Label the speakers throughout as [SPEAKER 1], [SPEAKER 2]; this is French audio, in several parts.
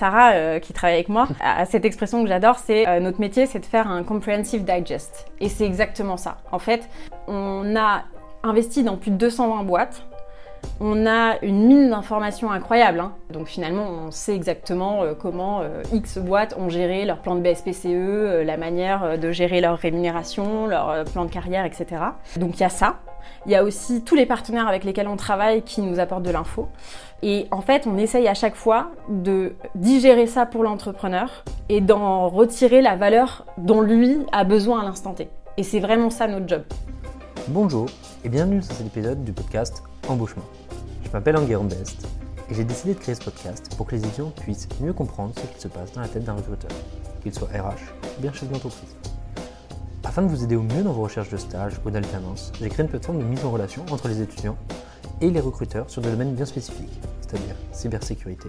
[SPEAKER 1] Sarah, qui travaille avec moi, a cette expression que j'adore, c'est notre métier, c'est de faire un comprehensive digest. Et c'est exactement ça. En fait, on a investi dans plus de 220 boîtes on a une mine d'informations incroyable. Hein. Donc finalement, on sait exactement euh, comment euh, X boîtes ont géré leur plan de BSPCE, euh, la manière de gérer leur rémunération, leur plan de carrière, etc. Donc il y a ça. Il y a aussi tous les partenaires avec lesquels on travaille qui nous apportent de l'info. Et en fait, on essaye à chaque fois de digérer ça pour l'entrepreneur et d'en retirer la valeur dont lui a besoin à l'instant T. Et c'est vraiment ça notre job.
[SPEAKER 2] Bonjour et bienvenue dans cet épisode du podcast Embauchement. Je m'appelle Enguerrand Best et j'ai décidé de créer ce podcast pour que les étudiants puissent mieux comprendre ce qui se passe dans la tête d'un recruteur, qu'il soit RH ou bien chef d'entreprise. Afin de vous aider au mieux dans vos recherches de stage ou d'alternance, j'ai créé une plateforme de mise en relation entre les étudiants et les recruteurs sur des domaines bien spécifiques, c'est-à-dire cybersécurité,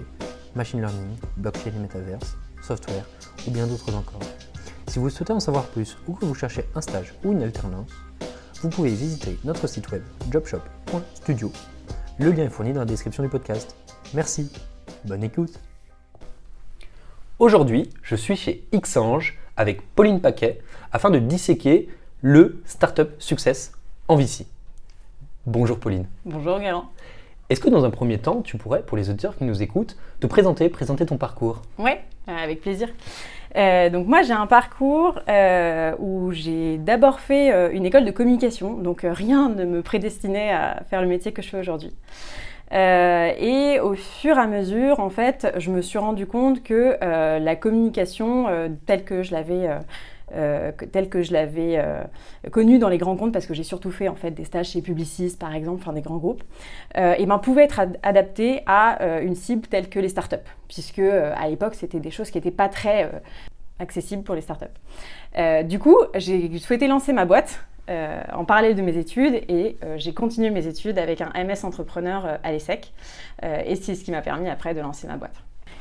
[SPEAKER 2] machine learning, blockchain et metaverse, software ou bien d'autres encore. Si vous souhaitez en savoir plus ou que vous cherchez un stage ou une alternance, vous pouvez visiter notre site web jobshop.studio. Le lien est fourni dans la description du podcast. Merci, bonne écoute. Aujourd'hui, je suis chez Xange avec Pauline Paquet afin de disséquer le Startup Success en VC. Bonjour Pauline.
[SPEAKER 1] Bonjour Galant.
[SPEAKER 2] Est-ce que dans un premier temps, tu pourrais, pour les auditeurs qui nous écoutent, te présenter, présenter ton parcours?
[SPEAKER 1] Oui, avec plaisir. Euh, donc moi j'ai un parcours euh, où j'ai d'abord fait euh, une école de communication, donc rien ne me prédestinait à faire le métier que je fais aujourd'hui. et au fur et à mesure, en fait, je me suis rendu compte que la communication telle que je l'avais telle que je l'avais connue dans les grands comptes, parce que j'ai surtout fait en fait des stages chez Publicis par exemple, enfin des grands groupes, et ben pouvait être adaptée à une cible telle que les startups, puisque à l'époque c'était des choses qui n'étaient pas très accessible pour les startups. Euh, du coup, j'ai souhaité lancer ma boîte euh, en parallèle de mes études et euh, j'ai continué mes études avec un MS entrepreneur à l'ESSEC et c'est ce qui m'a permis après de lancer ma boîte.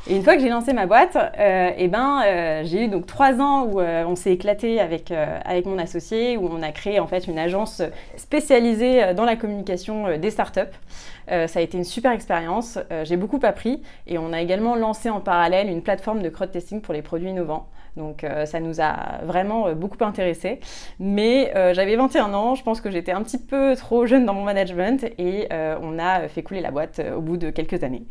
[SPEAKER 1] Et une fois que j'ai lancé ma boîte, et eh ben, j'ai eu donc trois ans où on s'est éclaté avec, avec mon associé, où on a créé en fait une agence spécialisée dans la communication des startups. ça a été une super expérience, j'ai beaucoup appris et on a également lancé en parallèle une plateforme de crowd testing pour les produits innovants. Donc euh, ça nous a vraiment euh, beaucoup intéressé. Mais euh, j'avais 21 ans, je pense que j'étais un petit peu trop jeune dans mon management et on a fait couler la boîte au bout de quelques années.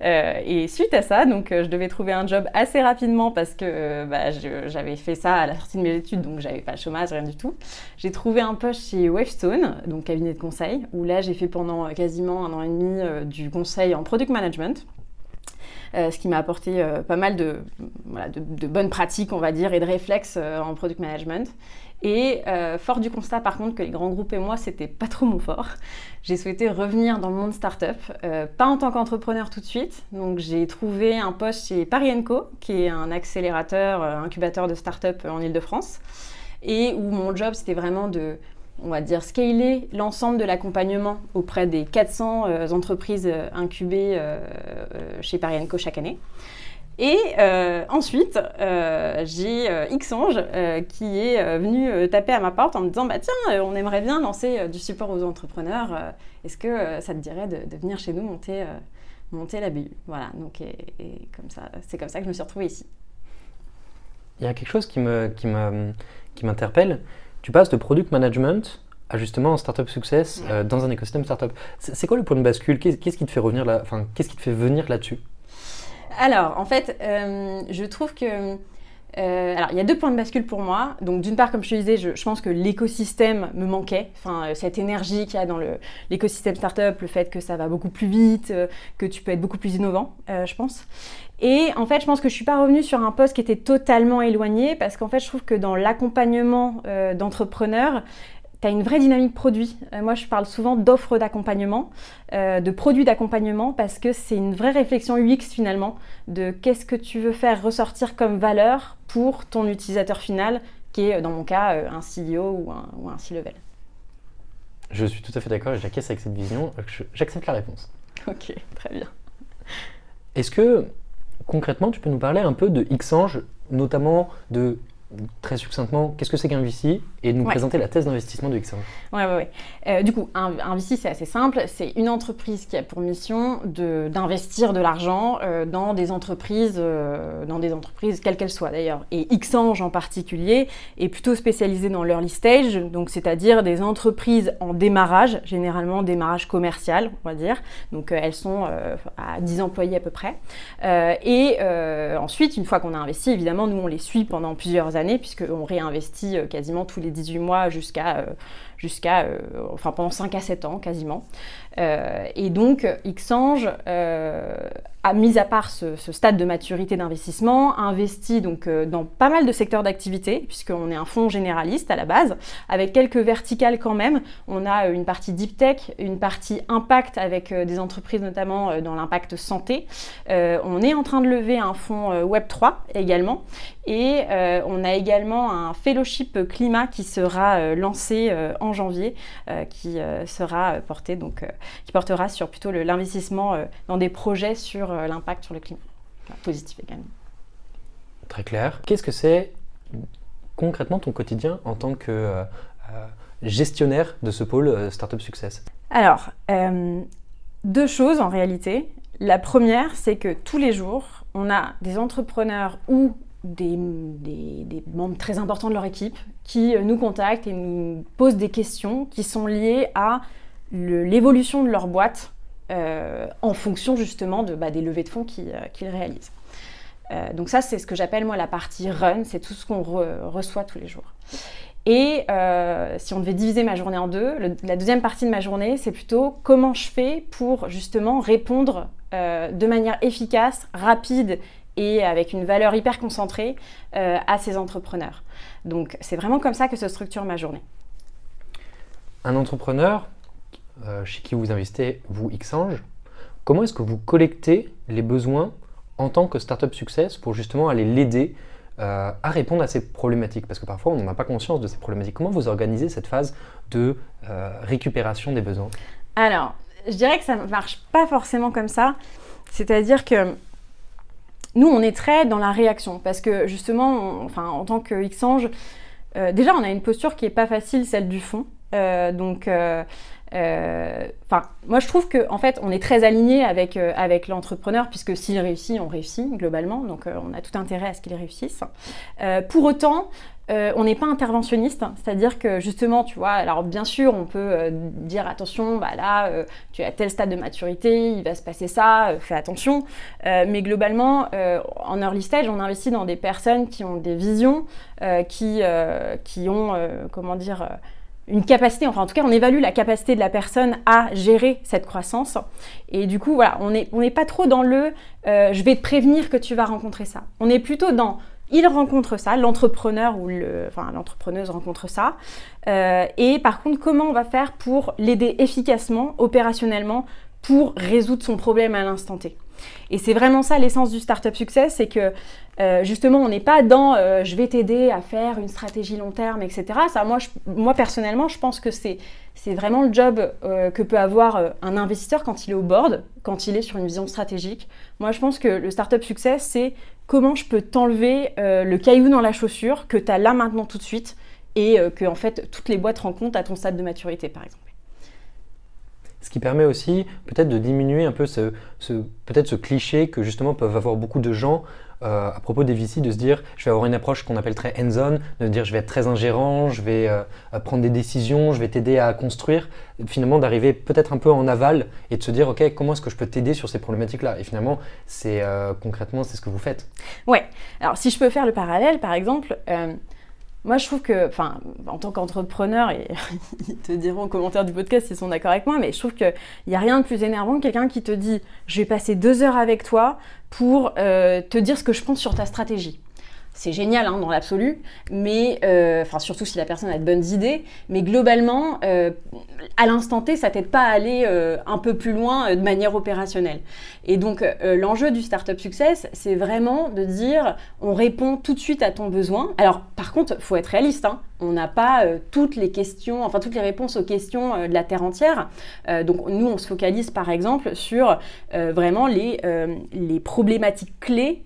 [SPEAKER 1] et suite à ça, donc je devais trouver un job assez rapidement parce que bah, j'avais fait ça à la sortie de mes études, donc j'avais pas le chômage, rien du tout. J'ai trouvé un poste chez Wavestone, donc cabinet de conseil, où là j'ai fait pendant quasiment un an et demi du conseil en product management. Euh, ce qui m'a apporté euh, pas mal de, bonnes pratiques, on va dire, et de réflexes euh, en product management. Et fort du constat par contre que les grands groupes et moi, c'était pas trop mon fort, j'ai souhaité revenir dans le monde startup, pas en tant qu'entrepreneur tout de suite. Donc j'ai trouvé un poste chez Paris Co, qui est un accélérateur, incubateur de startup en Ile-de-France, et où mon job c'était vraiment de on va dire, scaler l'ensemble de l'accompagnement auprès des 400 euh, entreprises euh, incubées euh, chez Parienco chaque année. Et ensuite, j'ai Xange qui est venu taper à ma porte en me disant bah, Tiens, on aimerait bien lancer du support aux entrepreneurs. Est-ce que ça te dirait de, venir chez nous monter, monter la BU Voilà, donc et, c'est comme ça que je me suis retrouvée ici.
[SPEAKER 2] Il y a quelque chose qui m'interpelle. Qui tu passes de product management à justement un startup success euh, dans un écosystème startup. C'est quoi le point de bascule? Qu'est-ce qui te fait revenir là Enfin, qu'est-ce qui te fait venir là-dessus?
[SPEAKER 1] Alors, en fait, euh, je trouve que euh, alors, il y a deux points de bascule pour moi. Donc, d'une part, comme je te disais, je, pense que l'écosystème me manquait. Enfin, cette énergie qu'il y a dans l'écosystème startup, le fait que ça va beaucoup plus vite, que tu peux être beaucoup plus innovant, je pense. Et en fait, je pense que je suis pas revenue sur un poste qui était totalement éloigné parce qu'en fait, je trouve que dans l'accompagnement euh, d'entrepreneurs, tu as une vraie dynamique produit. Euh, moi, je parle souvent d'offres d'accompagnement, euh, de produits d'accompagnement parce que c'est une vraie réflexion UX finalement de qu'est-ce que tu veux faire ressortir comme valeur pour ton utilisateur final qui est dans mon cas un CEO ou un, ou un C-level.
[SPEAKER 2] Je suis tout à fait d'accord et j'acquiesce avec cette vision. J'accepte la réponse.
[SPEAKER 1] Ok, très bien.
[SPEAKER 2] Est-ce que concrètement, tu peux nous parler un peu de Xange, notamment de très succinctement, qu'est-ce que c'est qu'un VC et de nous présenter la thèse d'investissement de Xange.
[SPEAKER 1] Ouais, ouais, ouais. Euh, du coup, un, VC, c'est assez simple. C'est une entreprise qui a pour mission d'investir de, l'argent euh, dans des entreprises, euh, dans des entreprises quelles qu'elles soient d'ailleurs. Et Xange en particulier est plutôt spécialisé dans l'early stage, donc c'est-à-dire des entreprises en démarrage, généralement démarrage commercial, on va dire. Donc elles sont à 10 employés à peu près. et ensuite, une fois qu'on a investi, évidemment, nous on les suit pendant plusieurs années puisqu'on réinvestit quasiment tous les 18 mois jusqu'à euh, jusqu'à, euh, enfin pendant 5 à 7 ans quasiment. Euh, et donc, Xange a mis à part ce, stade de maturité d'investissement, investi donc dans pas mal de secteurs d'activité, puisqu'on est un fonds généraliste à la base, avec quelques verticales quand même. On a une partie deep tech, une partie impact avec des entreprises notamment dans l'impact santé. on est en train de lever un fonds Web 3 également, et on a également un fellowship climat qui sera lancé en janvier, qui sera porté donc qui portera sur plutôt l'investissement dans des projets sur l'impact sur le climat, positif également.
[SPEAKER 2] Très clair. Qu'est-ce que c'est concrètement ton quotidien en tant que gestionnaire de ce pôle Startup Success?
[SPEAKER 1] Alors, deux choses en réalité. La première, c'est que tous les jours, on a des entrepreneurs ou des, membres très importants de leur équipe qui euh, nous contactent et nous posent des questions qui sont liées à l'évolution de leur boîte euh, en fonction justement bah, des levées de fonds qu'ils euh, réalisent. donc ça, c'est ce que j'appelle moi la partie run, c'est tout ce qu'on reçoit tous les jours. Et si on devait diviser ma journée en deux, la deuxième partie de ma journée, c'est plutôt comment je fais pour justement répondre de manière efficace, rapide et avec une valeur hyper concentrée euh, à ces entrepreneurs. Donc c'est vraiment comme ça que se structure ma journée.
[SPEAKER 2] Un entrepreneur euh, chez qui vous investissez, vous Xange, comment est-ce que vous collectez les besoins en tant que startup success pour justement aller l'aider euh, à répondre à ces problématiques? Parce que parfois on n'a pas conscience de ces problématiques. Comment vous organisez cette phase de récupération des besoins?
[SPEAKER 1] Alors, je dirais que ça ne marche pas forcément comme ça. C'est-à-dire que nous, on est très dans la réaction parce que justement, enfin, en tant que Xange, euh, déjà, on a une posture qui n'est pas facile, celle du fond. Euh, donc, euh, enfin, moi, je trouve qu'en en fait, on est très aligné avec, avec l'entrepreneur puisque s'il réussit, on réussit globalement. Donc, on a tout intérêt à ce qu'il réussisse. pour autant, euh, on n'est pas interventionniste, c'est-à-dire que justement, tu vois, alors bien sûr, on peut euh, dire attention, bah là, euh, tu as tel stade de maturité, il va se passer ça, fais attention. mais globalement, en early stage, on investit dans des personnes qui ont des visions, qui, qui ont, comment dire, une capacité, enfin en tout cas, on évalue la capacité de la personne à gérer cette croissance. Et du coup, voilà, on n'est on pas trop dans le je vais te prévenir que tu vas rencontrer ça. On est plutôt dans il rencontre ça, l'entrepreneur ou l'entrepreneuse rencontre ça. Euh, et par contre, comment on va faire pour l'aider efficacement, opérationnellement, pour résoudre son problème à l'instant T? Et c'est vraiment ça l'essence du Startup Success, c'est que euh, justement on n'est pas dans euh, je vais t'aider à faire une stratégie long terme, etc. Ça, moi, moi personnellement, je pense que c'est, vraiment le job que peut avoir un investisseur quand il est au board, quand il est sur une vision stratégique. Moi, je pense que le Startup Success, c'est comment je peux t'enlever le caillou dans la chaussure que tu as là maintenant tout de suite et que en fait toutes les boîtes rencontrent à ton stade de maturité, par exemple.
[SPEAKER 2] Ce qui permet aussi peut-être de diminuer un peu ce, peut-être ce cliché que justement peuvent avoir beaucoup de gens euh, à propos des VC, de se dire je vais avoir une approche qu'on appelle très hands-on, de dire je vais être très ingérant, je vais euh, prendre des décisions, je vais t'aider à construire, finalement d'arriver peut-être un peu en aval et de se dire ok comment est-ce que je peux t'aider sur ces problématiques-là? Et finalement c'est euh, concrètement c'est ce que vous faites.
[SPEAKER 1] Ouais. Alors si je peux faire le parallèle par exemple. Moi, je trouve que, enfin, en tant qu'entrepreneur, ils te diront en commentaire du podcast s'ils sont d'accord avec moi, mais je trouve qu'il n'y a rien de plus énervant que quelqu'un qui te dit Je vais passer deux heures avec toi pour euh, te dire ce que je pense sur ta stratégie c'est génial hein, dans l'absolu, mais euh, surtout si la personne a de bonnes idées, mais globalement, euh, à l'instant T, ça t'aide pas à aller euh, un peu plus loin de manière opérationnelle. Et donc l'enjeu du startup success, c'est vraiment de dire, on répond tout de suite à ton besoin. Alors par contre, faut être réaliste, hein, on n'a pas toutes les questions, enfin toutes les réponses aux questions de la terre entière. donc nous, on se focalise par exemple sur vraiment les, les problématiques clés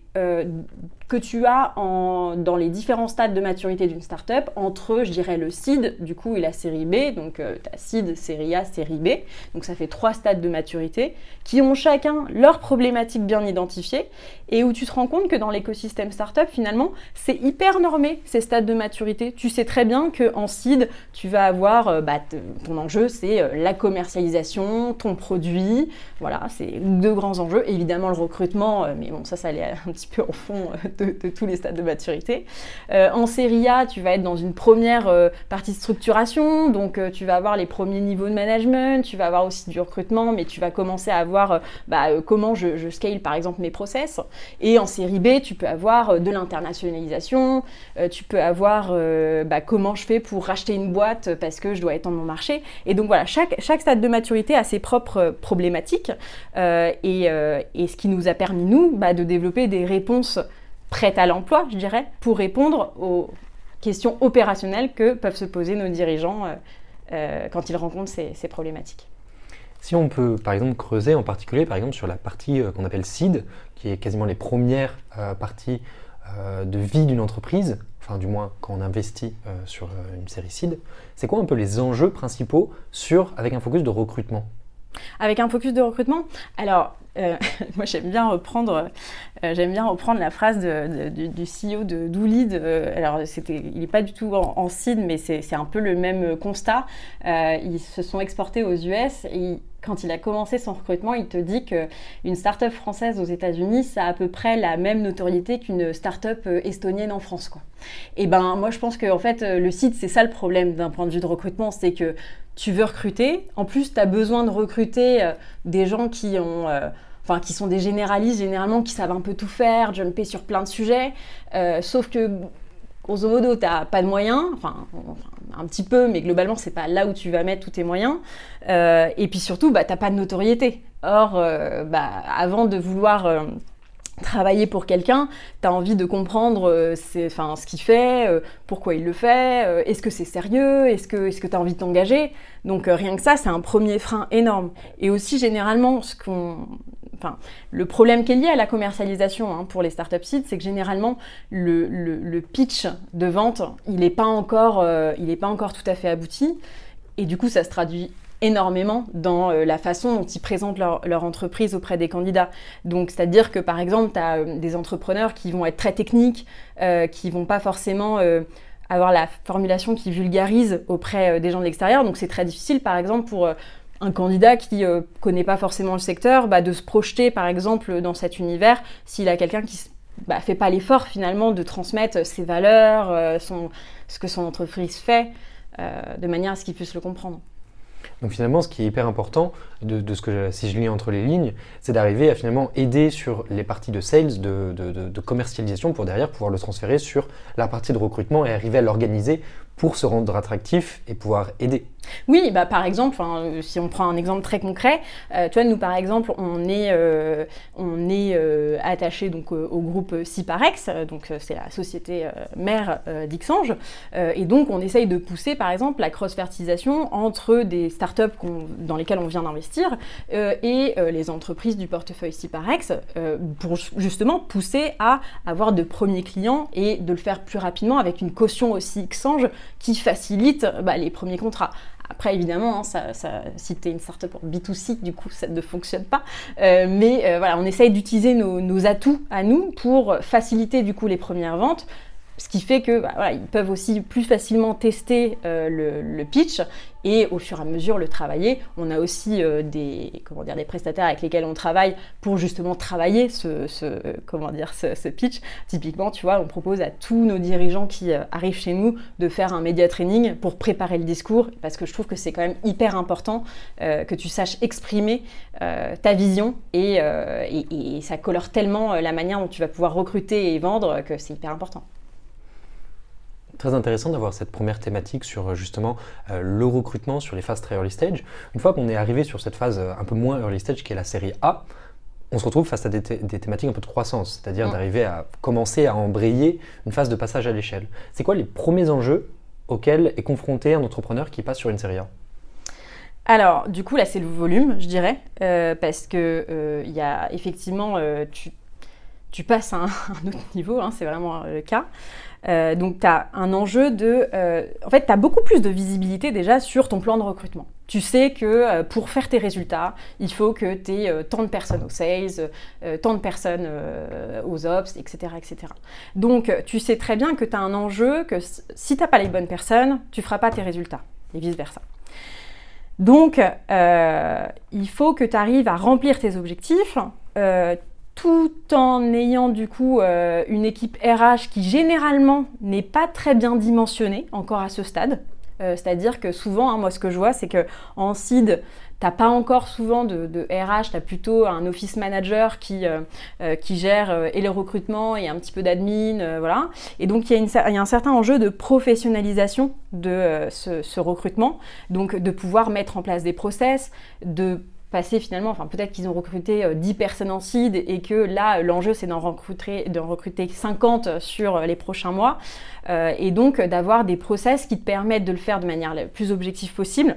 [SPEAKER 1] que tu as en, dans les différents stades de maturité d'une startup entre, je dirais, le seed, du coup, et la série B. Donc, tu as seed, série A, série B. Donc, ça fait trois stades de maturité qui ont chacun leurs problématiques bien identifiées et où tu te rends compte que dans l'écosystème startup, finalement, c'est hyper normé ces stades de maturité. Tu sais très bien qu'en seed, tu vas avoir, bah, ton enjeu, c'est la commercialisation, ton produit. Voilà, c'est deux grands enjeux. Évidemment, le recrutement, mais bon, ça, ça allait un petit peu au fond de, tous les stades de maturité. Euh, en série A, tu vas être dans une première euh, partie de structuration, donc euh, tu vas avoir les premiers niveaux de management, tu vas avoir aussi du recrutement, mais tu vas commencer à avoir bah, comment je, scale par exemple mes process. Et en série B, tu peux avoir de l'internationalisation, tu peux avoir bah, comment je fais pour racheter une boîte parce que je dois étendre mon marché. Et donc voilà, chaque, chaque stade de maturité a ses propres problématiques et, et, ce qui nous a permis, nous, bah, de développer des réponses prête à l'emploi, je dirais, pour répondre aux questions opérationnelles que peuvent se poser nos dirigeants euh, euh, quand ils rencontrent ces, problématiques.
[SPEAKER 2] Si on peut, par exemple, creuser en particulier, par exemple, sur la partie euh, qu'on appelle seed, qui est quasiment les premières parties de vie d'une entreprise, enfin du moins quand on investit sur une série seed, c'est quoi un peu les enjeux principaux sur, avec un focus de recrutement?
[SPEAKER 1] Avec un focus de recrutement Alors, euh, moi j'aime bien reprendre euh, bien reprendre la phrase du, CEO de Doolid euh, alors il n'est pas du tout en, en seed mais c'est un peu le même constat ils se sont exportés aux US et quand il a commencé son recrutement, il te dit qu'une start-up française aux États-Unis, ça a à peu près la même notoriété qu'une start-up estonienne en France. Quoi. Et ben, moi, je pense que en fait, le site, c'est ça le problème d'un point de vue de recrutement, c'est que tu veux recruter. En plus, tu as besoin de recruter euh, des gens qui ont. Euh, qui sont des généralistes généralement, qui savent un peu tout faire, jumper sur plein de sujets. Euh, sauf que, grosso modo, tu n'as pas de moyens, enfin, un petit peu, mais globalement, c'est pas là où tu vas mettre tous tes moyens. et puis surtout, bah, tu n'as pas de notoriété. Or, bah, avant de vouloir travailler pour quelqu'un, tu as envie de comprendre euh, enfin, ce qu'il fait, euh, pourquoi il le fait, euh, est-ce que c'est sérieux, est-ce que est tu as envie de t'engager? Donc rien que ça, c'est un premier frein énorme. Et aussi généralement, ce qu'on... Enfin, le problème qui est lié à la commercialisation hein, pour les startups seeds, c'est que généralement le, le, pitch de vente, il n'est pas, encore, il pas encore tout à fait abouti. Et du coup, ça se traduit énormément dans euh, la façon dont ils présentent leur, entreprise auprès des candidats. Donc, c'est-à-dire que par exemple, tu as euh, des entrepreneurs qui vont être très techniques, euh, qui vont pas forcément avoir la formulation qui vulgarise auprès des gens de l'extérieur. Donc, c'est très difficile, par exemple, pour un candidat qui ne connaît pas forcément le secteur, bah, de se projeter, par exemple, dans cet univers s'il a quelqu'un qui bah, fait pas l'effort finalement de transmettre ses valeurs, ce que son entreprise fait, de manière à ce qu'il puisse le comprendre.
[SPEAKER 2] Donc finalement, ce qui est hyper important, de, ce que si je lis entre les lignes, c'est d'arriver à finalement aider sur les parties de sales, de, commercialisation, pour derrière pouvoir le transférer sur la partie de recrutement et arriver à l'organiser pour se rendre attractif et pouvoir aider.
[SPEAKER 1] Oui, bah, par exemple, euh, si on prend un exemple très concret, euh, tu vois, nous par exemple, on est, euh, on est attaché donc, au groupe Ciparex, donc c'est la société mère d'Ixange, et donc on essaye de pousser par exemple la cross-fertilisation entre des startups dans lesquelles on vient d'investir et les entreprises du portefeuille Ciparex pour justement pousser à avoir de premiers clients et de le faire plus rapidement avec une caution aussi Xange qui facilite bah, les premiers contrats. Après, évidemment, hein, si tu une startup pour B2C, du coup, ça ne fonctionne pas. Euh, mais euh, voilà, on essaye d'utiliser nos, atouts à nous pour faciliter du coup les premières ventes, ce qui fait que bah, ils peuvent aussi plus facilement tester euh, le, pitch et au fur et à mesure le travailler. On a aussi euh, des, comment dire, des prestataires avec lesquels on travaille pour justement travailler ce, comment dire, ce, pitch. Typiquement, tu vois, on propose à tous nos dirigeants qui euh, arrivent chez nous de faire un média training pour préparer le discours parce que je trouve que c'est quand même hyper important que tu saches exprimer ta vision et ça colore tellement la manière dont tu vas pouvoir recruter et vendre que c'est hyper important
[SPEAKER 2] très intéressant d'avoir cette première thématique sur euh, justement euh, le recrutement sur les phases très early stage. Une fois qu'on est arrivé sur cette phase euh, un peu moins early stage qui est la série A, on se retrouve face à des, thématiques un peu de croissance, c'est-à-dire mm. d'arriver à commencer à embrayer une phase de passage à l'échelle. C'est quoi les premiers enjeux auxquels est confronté un entrepreneur qui passe sur une série A?
[SPEAKER 1] Alors, du coup, là, c'est le volume, je dirais, parce que il y a effectivement, tu, tu passes à un, autre niveau, hein, c'est vraiment le cas. Euh, donc tu as un enjeu de... Euh, en fait, tu as beaucoup plus de visibilité déjà sur ton plan de recrutement. Tu sais que euh, pour faire tes résultats, il faut que tu aies tant de personnes aux sales, tant de personnes aux ops, etc., etc. Donc tu sais très bien que tu as un enjeu, que si tu n'as pas les bonnes personnes, tu feras pas tes résultats, et vice-versa. Donc, il faut que tu arrives à remplir tes objectifs tout en ayant du coup euh, une équipe RH qui généralement n'est pas très bien dimensionnée encore à ce stade. Euh, c'est-à-dire que souvent, hein, moi ce que je vois, c'est que en CID, n'as pas encore souvent de, RH, tu as plutôt un office manager qui, euh, qui gère et le recrutement et un petit peu d'admin, voilà. Et donc il y, a un certain enjeu de professionnalisation de ce, ce, recrutement, donc de pouvoir mettre en place des process, de passer finalement, peut-être qu'ils ont recruté 10 euh, personnes en seed et que là l'enjeu c'est d'en recruter, recruter 50 sur euh, les prochains mois. Euh, et donc d'avoir des process qui te permettent de le faire de manière la plus objective possible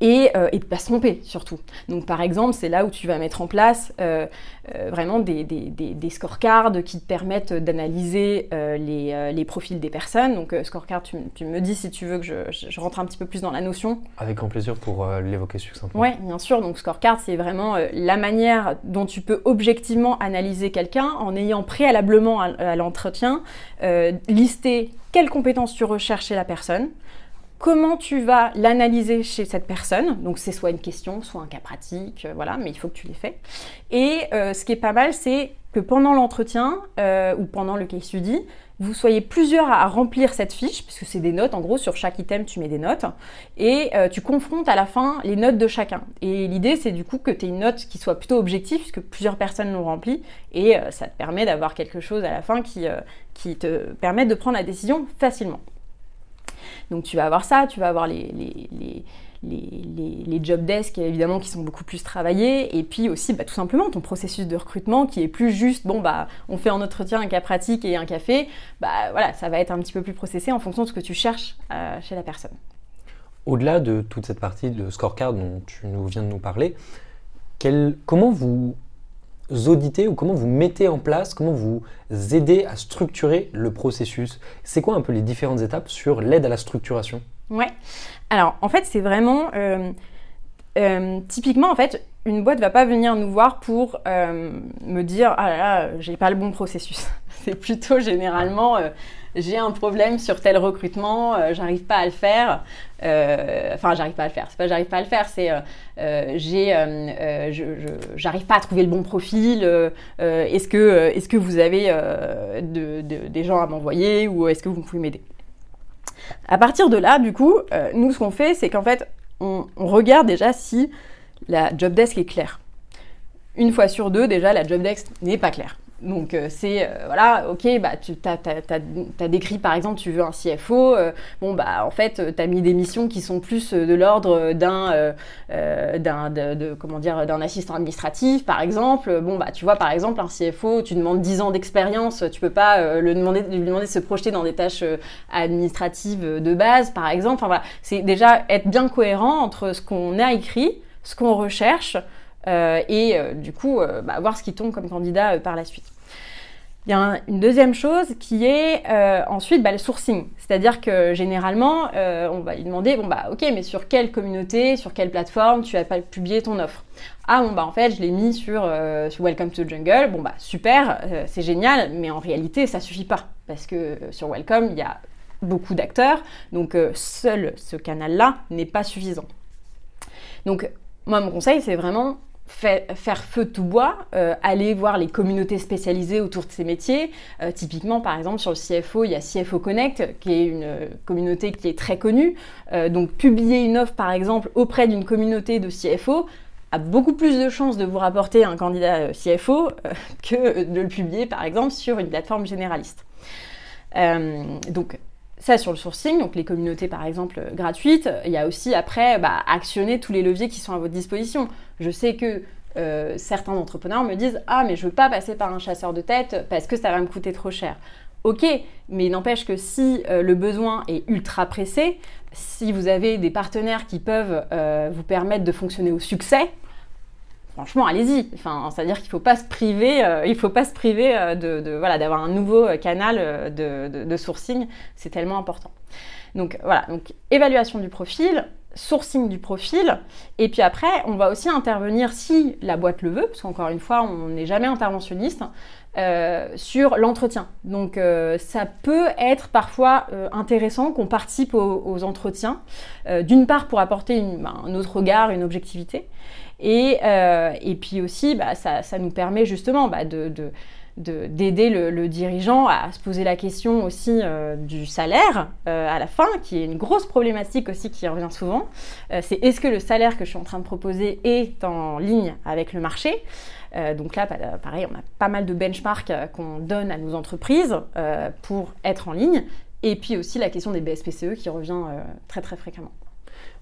[SPEAKER 1] et, euh, et de ne pas se tromper surtout. Donc par exemple, c'est là où tu vas mettre en place euh, euh, vraiment des, des, des, scorecards qui te permettent d'analyser les, les, profils des personnes. Donc scorecard, tu, tu, me dis si tu veux que je, je, rentre un petit peu plus dans la notion.
[SPEAKER 2] Avec grand plaisir pour l'évoquer succinctement.
[SPEAKER 1] Oui, bien sûr. Donc scorecard, c'est vraiment la manière dont tu peux objectivement analyser quelqu'un en ayant préalablement à, à l'entretien listé quelles compétences tu recherches chez la personne comment tu vas l'analyser chez cette personne. Donc c'est soit une question, soit un cas pratique, euh, voilà, mais il faut que tu les fais. Et euh, ce qui est pas mal, c'est que pendant l'entretien euh, ou pendant le case study, vous soyez plusieurs à, remplir cette fiche, puisque c'est des notes, en gros, sur chaque item, tu mets des notes, et tu confrontes à la fin les notes de chacun. Et l'idée, c'est du coup que tu aies une note qui soit plutôt objective, puisque plusieurs personnes l'ont remplie, et ça te permet d'avoir quelque chose à la fin qui, qui te permet de prendre la décision facilement. Donc tu vas avoir ça, tu vas avoir les, les, les, job desks évidemment qui sont beaucoup plus travaillés. Et puis aussi bah, tout simplement ton processus de recrutement qui est plus juste. Bon bah on fait en entretien un cas pratique et un café. Bah voilà ça va être un petit peu plus processé en fonction de ce que tu cherches euh, chez la personne.
[SPEAKER 2] Au-delà de toute cette partie de scorecard dont tu nous viens de nous parler, comment vous auditez ou comment vous mettez en place, comment vous aidez à structurer le processus C'est quoi un peu les différentes étapes sur l'aide à la structuration?
[SPEAKER 1] Ouais. Alors en fait c'est vraiment euh, euh, typiquement en fait une boîte va pas venir nous voir pour euh, me dire ah là là j'ai pas le bon processus. c'est plutôt généralement j'ai un problème sur tel recrutement, j'arrive pas à le faire. Euh, enfin, j'arrive pas à le faire. C'est pas j'arrive pas à le faire, c'est euh, euh, j'ai, j'arrive pas à trouver le bon profil. est-ce que, est-ce que vous avez des gens à m'envoyer ou est-ce que vous pouvez m'aider? À partir de là, du coup, nous ce qu'on fait, c'est qu'en fait, on regarde déjà si la job desk est claire. Une fois sur deux, déjà, la job desk n'est pas claire. Donc euh, c'est euh, voilà, ok, bah tu as, décrit par exemple tu veux un CFO, euh, bon bah en fait tu as mis des missions qui sont plus de l'ordre d'un d'un de, comment dire d'un assistant administratif par exemple. Bon bah tu vois par exemple un CFO, tu demandes 10 ans d'expérience, tu peux pas le demander lui demander de se projeter dans des tâches administratives de base par exemple. Enfin voilà, c'est déjà être bien cohérent entre ce qu'on a écrit, ce qu'on recherche euh, et euh, du coup euh, bah, voir ce qui tombe comme candidat par la suite. Il y a une deuxième chose qui est ensuite bah, le sourcing. C'est-à-dire que généralement, on va lui demander, bon bah ok, mais sur quelle communauté, sur quelle plateforme tu as pas publié ton offre? Ah bon bah en fait, je l'ai mis sur, Welcome to Jungle. Bon bah super, c'est génial, mais en réalité, ça suffit pas. Parce que sur Welcome, il y a beaucoup d'acteurs, donc seul ce canal-là n'est pas suffisant. Donc moi, mon conseil, c'est vraiment faire feu tout bois, euh, aller voir les communautés spécialisées autour de ces métiers. Euh, typiquement, par exemple, sur le CFO, il y a CFO Connect, qui est une communauté qui est très connue. Euh, donc, publier une offre, par exemple, auprès d'une communauté de CFO a beaucoup plus de chances de vous rapporter un candidat CFO que de le publier, par exemple, sur une plateforme généraliste. donc, ça sur le sourcing, donc les communautés par exemple gratuites. Il y a aussi après bah, actionner tous les leviers qui sont à votre disposition. Je sais que euh, certains entrepreneurs me disent Ah, mais je veux pas passer par un chasseur de tête parce que ça va me coûter trop cher. Ok, mais n'empêche que si euh, le besoin est ultra pressé, si vous avez des partenaires qui peuvent euh, vous permettre de fonctionner au succès, franchement, allez-y. C'est-à-dire qu'il faut pas se priver, il faut pas se priver de, voilà, d'avoir un nouveau canal de, de sourcing. C'est tellement important. Donc voilà, donc évaluation du profil, sourcing du profil. Et puis après, on va aussi intervenir si la boîte le veut, parce qu'encore une fois, on n'est jamais interventionniste, euh, sur l'entretien. Donc euh, ça peut être parfois euh, intéressant qu'on participe aux, entretiens, d'une part pour apporter bah, un autre regard, une objectivité, et, puis aussi bah, ça, nous permet justement bah, de d'aider le, dirigeant à se poser la question aussi euh, du salaire euh, à la fin, qui est une grosse problématique aussi qui revient souvent. Euh, c'est est-ce que le salaire que je suis en train de proposer est en ligne avec le marché? Donc là, pareil, on a pas mal de benchmarks qu'on donne à nos entreprises pour être en ligne. Et puis aussi la question des BSPCE qui revient très très fréquemment.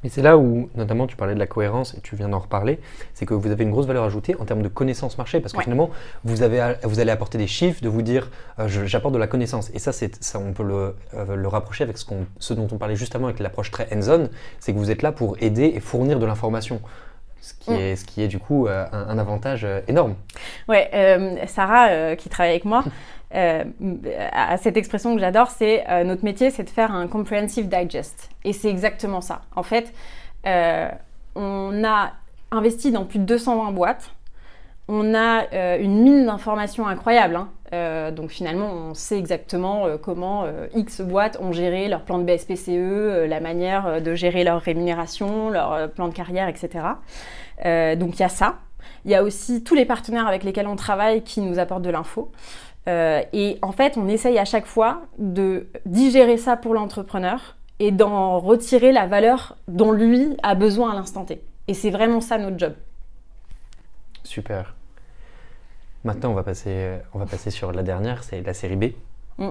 [SPEAKER 2] Mais c'est là où, notamment, tu parlais de la cohérence et tu viens d'en reparler, c'est que vous avez une grosse valeur ajoutée en termes de connaissance marché, parce que finalement, vous, avez, vous allez apporter des chiffres, de vous dire, euh, j'apporte de la connaissance. Et ça, ça on peut le, euh, le rapprocher avec ce, ce, dont on parlait juste avant, avec l'approche très hands-on, c'est que vous êtes là pour aider et fournir de l'information. Ce qui, mm. est, ce qui est du coup euh, un, avantage énorme.
[SPEAKER 1] Ouais, Sarah, qui travaille avec moi, euh, à cette expression que j'adore, c'est euh, notre métier, c'est de faire un comprehensive digest. Et c'est exactement ça. En fait, euh, on a investi dans plus de 220 boîtes. On a une mine d'informations incroyable. Hein. donc finalement, on sait exactement comment X boîtes ont géré leur plan de BSPCE, la manière de gérer leur rémunération, leur plan de carrière, etc. donc il y a ça. Il y a aussi tous les partenaires avec lesquels on travaille qui nous apportent de l'info. Euh, et en fait, on essaye à chaque fois de digérer ça pour l'entrepreneur et d'en retirer la valeur dont lui a besoin à l'instant T. Et c'est vraiment ça notre job.
[SPEAKER 2] Super. Maintenant, on va passer, on va passer sur la dernière, c'est la série B. Mm.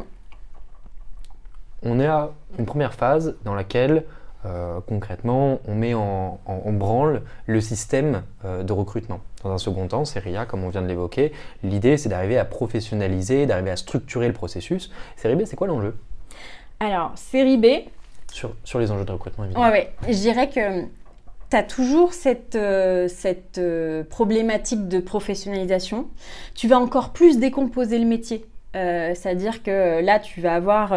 [SPEAKER 2] On est à une première phase dans laquelle euh, concrètement, on met en, branle le système euh, de recrutement. Dans un second temps, Seria, comme on vient de l'évoquer, l'idée c'est d'arriver à professionnaliser, d'arriver à structurer le processus. Série B, c'est quoi l'enjeu?
[SPEAKER 1] Alors, série B.
[SPEAKER 2] Sur, sur, les enjeux de recrutement, évidemment.
[SPEAKER 1] Ouais, ouais. Je dirais que tu as toujours cette, euh, cette problématique de professionnalisation. Tu vas encore plus décomposer le métier. C'est-à-dire que là, tu vas avoir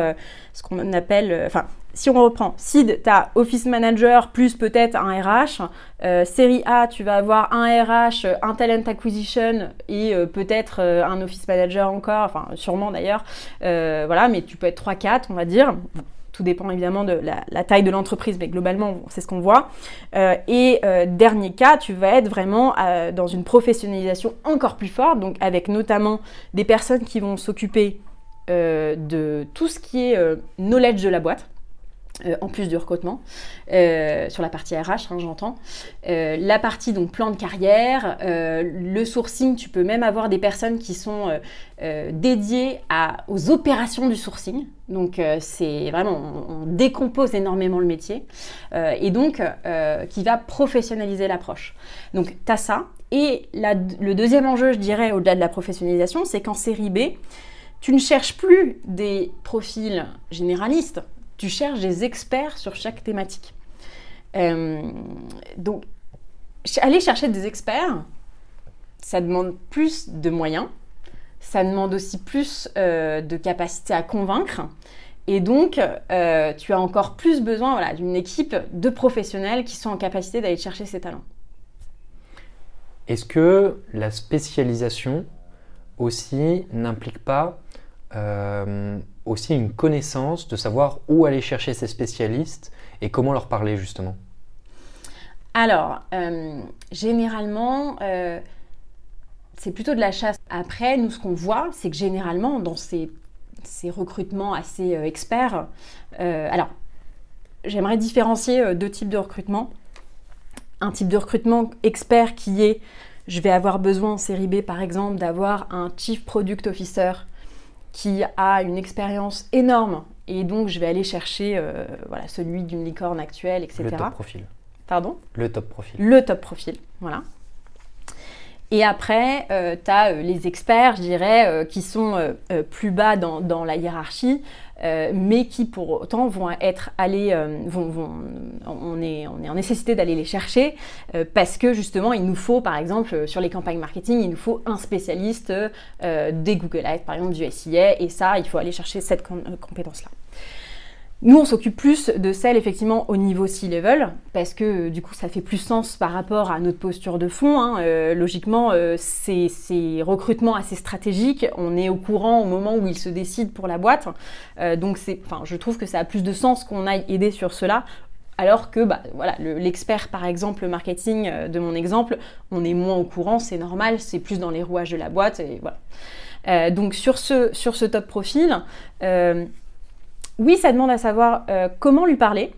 [SPEAKER 1] ce qu'on appelle, enfin, si on reprend, SID, tu as Office Manager plus peut-être un RH. Euh, série A, tu vas avoir un RH, un Talent Acquisition et euh, peut-être euh, un Office Manager encore, enfin sûrement d'ailleurs. voilà, mais tu peux être 3-4, on va dire. Tout dépend évidemment de la, taille de l'entreprise, mais globalement, c'est ce qu'on voit. et dernier cas, tu vas être vraiment dans une professionnalisation encore plus forte, donc avec notamment des personnes qui vont s'occuper de tout ce qui est knowledge de la boîte. Euh, en plus du recrutement, euh, sur la partie RH, hein, j'entends. Euh, la partie donc plan de carrière, le sourcing, tu peux même avoir des personnes qui sont dédiées aux opérations du sourcing. Donc c'est vraiment, on, décompose énormément le métier et donc qui va professionnaliser l'approche. Donc tu as ça. Et le deuxième enjeu, je dirais, au-delà de la professionnalisation, c'est qu'en série B, tu ne cherches plus des profils généralistes, tu cherches des experts sur chaque thématique. Euh, donc, aller chercher des experts, ça demande plus de moyens, ça demande aussi plus euh, de capacité à convaincre. Et donc, euh, tu as encore plus besoin d'une équipe de professionnels qui sont en capacité d'aller chercher ces talents.
[SPEAKER 2] Est-ce que la spécialisation aussi n'implique pas aussi une connaissance de savoir où aller chercher ces spécialistes et comment leur parler justement
[SPEAKER 1] Alors, euh, généralement, euh, c'est plutôt de la chasse. Après, nous, ce qu'on voit, c'est que généralement, dans ces, recrutements assez euh, experts, alors, j'aimerais différencier deux types de recrutement. Un type de recrutement expert qui est, je vais avoir besoin en série B, par exemple, d'avoir un Chief Product Officer qui a une expérience énorme et donc je vais aller chercher euh, voilà, celui d'une licorne actuelle, etc.
[SPEAKER 2] Le top profil.
[SPEAKER 1] Pardon?
[SPEAKER 2] Le top profil.
[SPEAKER 1] Le top profil, voilà. Et après, tu as les experts, je dirais, qui sont plus bas dans, la hiérarchie, mais qui pour autant vont être allés, vont, on, est, on est en nécessité d'aller les chercher parce que justement, il nous faut, par exemple, sur les campagnes marketing, il nous faut un spécialiste des Google Ads, par exemple, du SIA, et ça, il faut aller chercher cette compétence-là. Nous, on s'occupe plus de celles effectivement au niveau C-level, parce que euh, du coup, ça fait plus sens par rapport à notre posture de fond. Hein. Euh, logiquement, euh, c'est recrutements assez stratégiques. On est au courant au moment où ils se décident pour la boîte. donc, enfin, je trouve que ça a plus de sens qu'on aille aider sur cela. Alors que bah, voilà, l'expert, par exemple, le marketing de mon exemple, on est moins au courant, c'est normal, c'est plus dans les rouages de la boîte. Et voilà. donc sur ce, sur ce top profil, oui, ça demande à savoir euh, comment lui parler.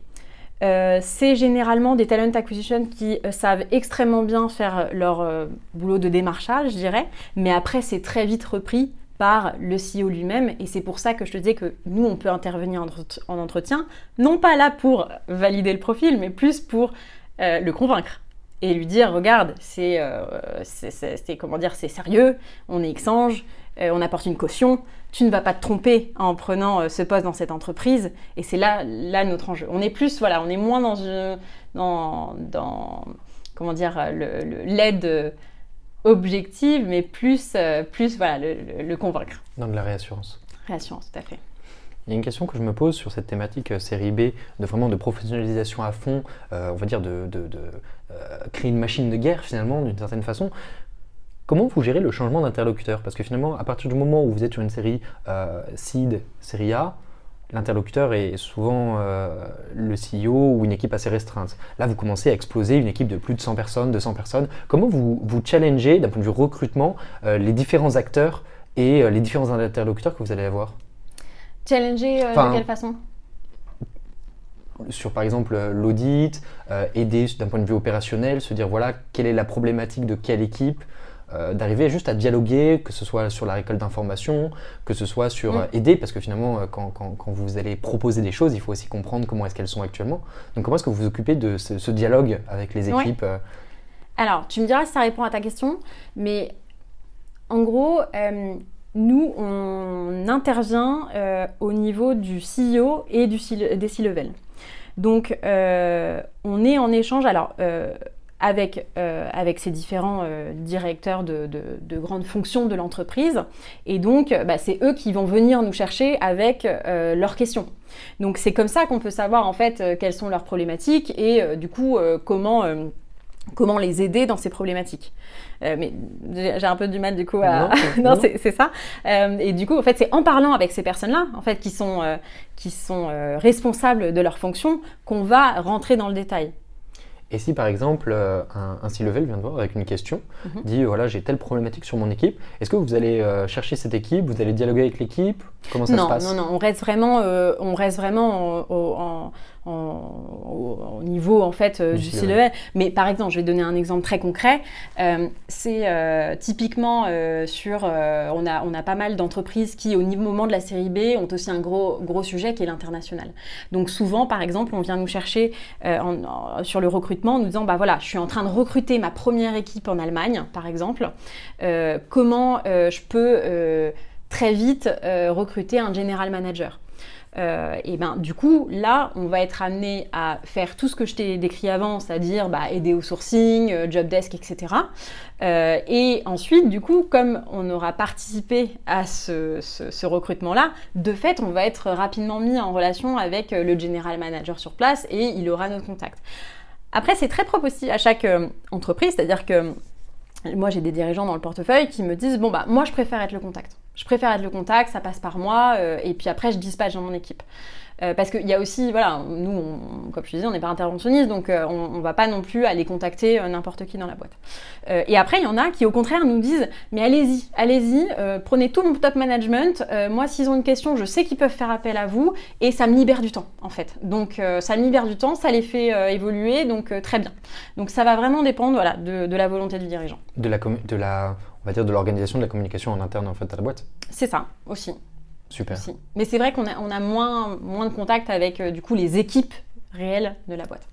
[SPEAKER 1] Euh, c'est généralement des talent acquisition qui euh, savent extrêmement bien faire leur boulot de démarchage, je dirais, mais après c'est très vite repris par le CEO lui-même. Et c'est pour ça que je te dis que nous on peut intervenir en entretien, non pas là pour valider le profil, mais plus pour le convaincre et lui dire regarde c'est comment dire c'est sérieux, on est Xange, on apporte une caution, tu ne vas pas te tromper en prenant euh, ce poste dans cette entreprise. Et c'est là, là notre enjeu. On est plus, voilà, on est moins dans, une, dans, dans comment dire, l'aide objective, mais plus, euh, plus voilà, le, convaincre.
[SPEAKER 2] Dans de la réassurance.
[SPEAKER 1] Réassurance, tout à fait.
[SPEAKER 2] Il y a une question que je me pose sur cette thématique euh, série B, de vraiment de professionnalisation à fond, on va dire de, de, créer une machine de guerre finalement d'une certaine façon. Comment vous gérez le changement d'interlocuteur? Parce que finalement, à partir du moment où vous êtes sur une série euh, seed, série A, l'interlocuteur est souvent euh, le CEO ou une équipe assez restreinte. Là, vous commencez à exploser une équipe de plus de 100 personnes, 200 personnes. Comment vous, vous challengez, d'un point de vue recrutement, euh, les différents acteurs et les différents interlocuteurs que vous allez avoir?
[SPEAKER 1] Challenger de quelle façon?
[SPEAKER 2] sur par exemple l'audit, aider d'un point de vue opérationnel, se dire voilà quelle est la problématique de quelle équipe, euh, d'arriver juste à dialoguer, que ce soit sur la récolte d'informations, que ce soit sur mm. euh, aider, parce que finalement, euh, quand, quand, quand, vous allez proposer des choses, il faut aussi comprendre comment est-ce qu'elles sont actuellement. Donc comment est-ce que vous vous occupez de ce, dialogue avec les équipes
[SPEAKER 1] Alors, tu me diras si ça répond à ta question, mais en gros, nous, on intervient au niveau du CEO et du des C-level. Donc, on est en échange. Alors, avec, euh, avec ces différents euh, directeurs de, de, grandes fonctions de l'entreprise. Et donc, bah, c'est eux qui vont venir nous chercher avec euh, leurs questions. Donc, c'est comme ça qu'on peut savoir en fait quelles sont leurs problématiques et du coup comment, comment les aider dans ces problématiques. mais j'ai un peu du mal du coup à... Non, c'est ça. et du coup, en fait, c'est en parlant avec ces personnes-là, en fait, qui sont, qui sont responsables de leurs fonctions, qu'on va rentrer dans le détail.
[SPEAKER 2] Et si par exemple euh, un, un C-level vient de voir avec une question, mhm. dit voilà j'ai telle problématique sur mon équipe, est-ce que vous allez euh, chercher cette équipe, vous allez dialoguer avec l'équipe? Comment ça
[SPEAKER 1] se
[SPEAKER 2] passe?
[SPEAKER 1] Non, non, on reste vraiment, euh, on reste vraiment en, au, niveau en fait du, C-level. Mais par exemple, je vais donner un exemple très concret. c'est typiquement sur, on a, on a pas mal d'entreprises qui au niveau moment de la série B ont aussi un gros, gros sujet qui est l'international. Donc souvent, par exemple, on vient nous chercher sur le recrutement en nous disant bah voilà, je suis en train de recruter ma première équipe en Allemagne, par exemple. Euh, comment euh, je peux euh, très vite recruter un general manager? Et ben du coup là on va être amené à faire tout ce que je t'ai décrit avant, c'est-à-dire bah, aider au sourcing, job desk, etc. et ensuite du coup comme on aura participé à ce, recrutement-là, de fait on va être rapidement mis en relation avec le general manager sur place et il aura notre contact. Après, c'est très propre aussi à chaque euh, entreprise, c'est-à-dire que moi j'ai des dirigeants dans le portefeuille qui me disent bon bah moi je préfère être le contact. Je préfère être le contact, ça passe par moi, euh, et puis après je dispatche dans mon équipe. Euh, parce qu'il y a aussi, voilà, nous, comme je disais, on n'est pas interventionniste, donc euh, on ne va pas non plus aller contacter n'importe qui dans la boîte. et après, il y en a qui, au contraire, nous disent, mais allez-y, allez-y, prenez tout mon top management. moi, s'ils ont une question, je sais qu'ils peuvent faire appel à vous, et ça me libère du temps, en fait. Donc, ça me libère du temps, ça les fait évoluer, donc très bien. Donc, ça va vraiment dépendre, voilà, de, de la volonté du dirigeant.
[SPEAKER 2] De la, de la on va dire, de l'organisation de la communication en interne en fait à la boîte.
[SPEAKER 1] C'est ça aussi.
[SPEAKER 2] Super.
[SPEAKER 1] Mais c'est vrai qu'on a, on a moins, moins de contact avec euh, du coup les équipes réelles de la boîte.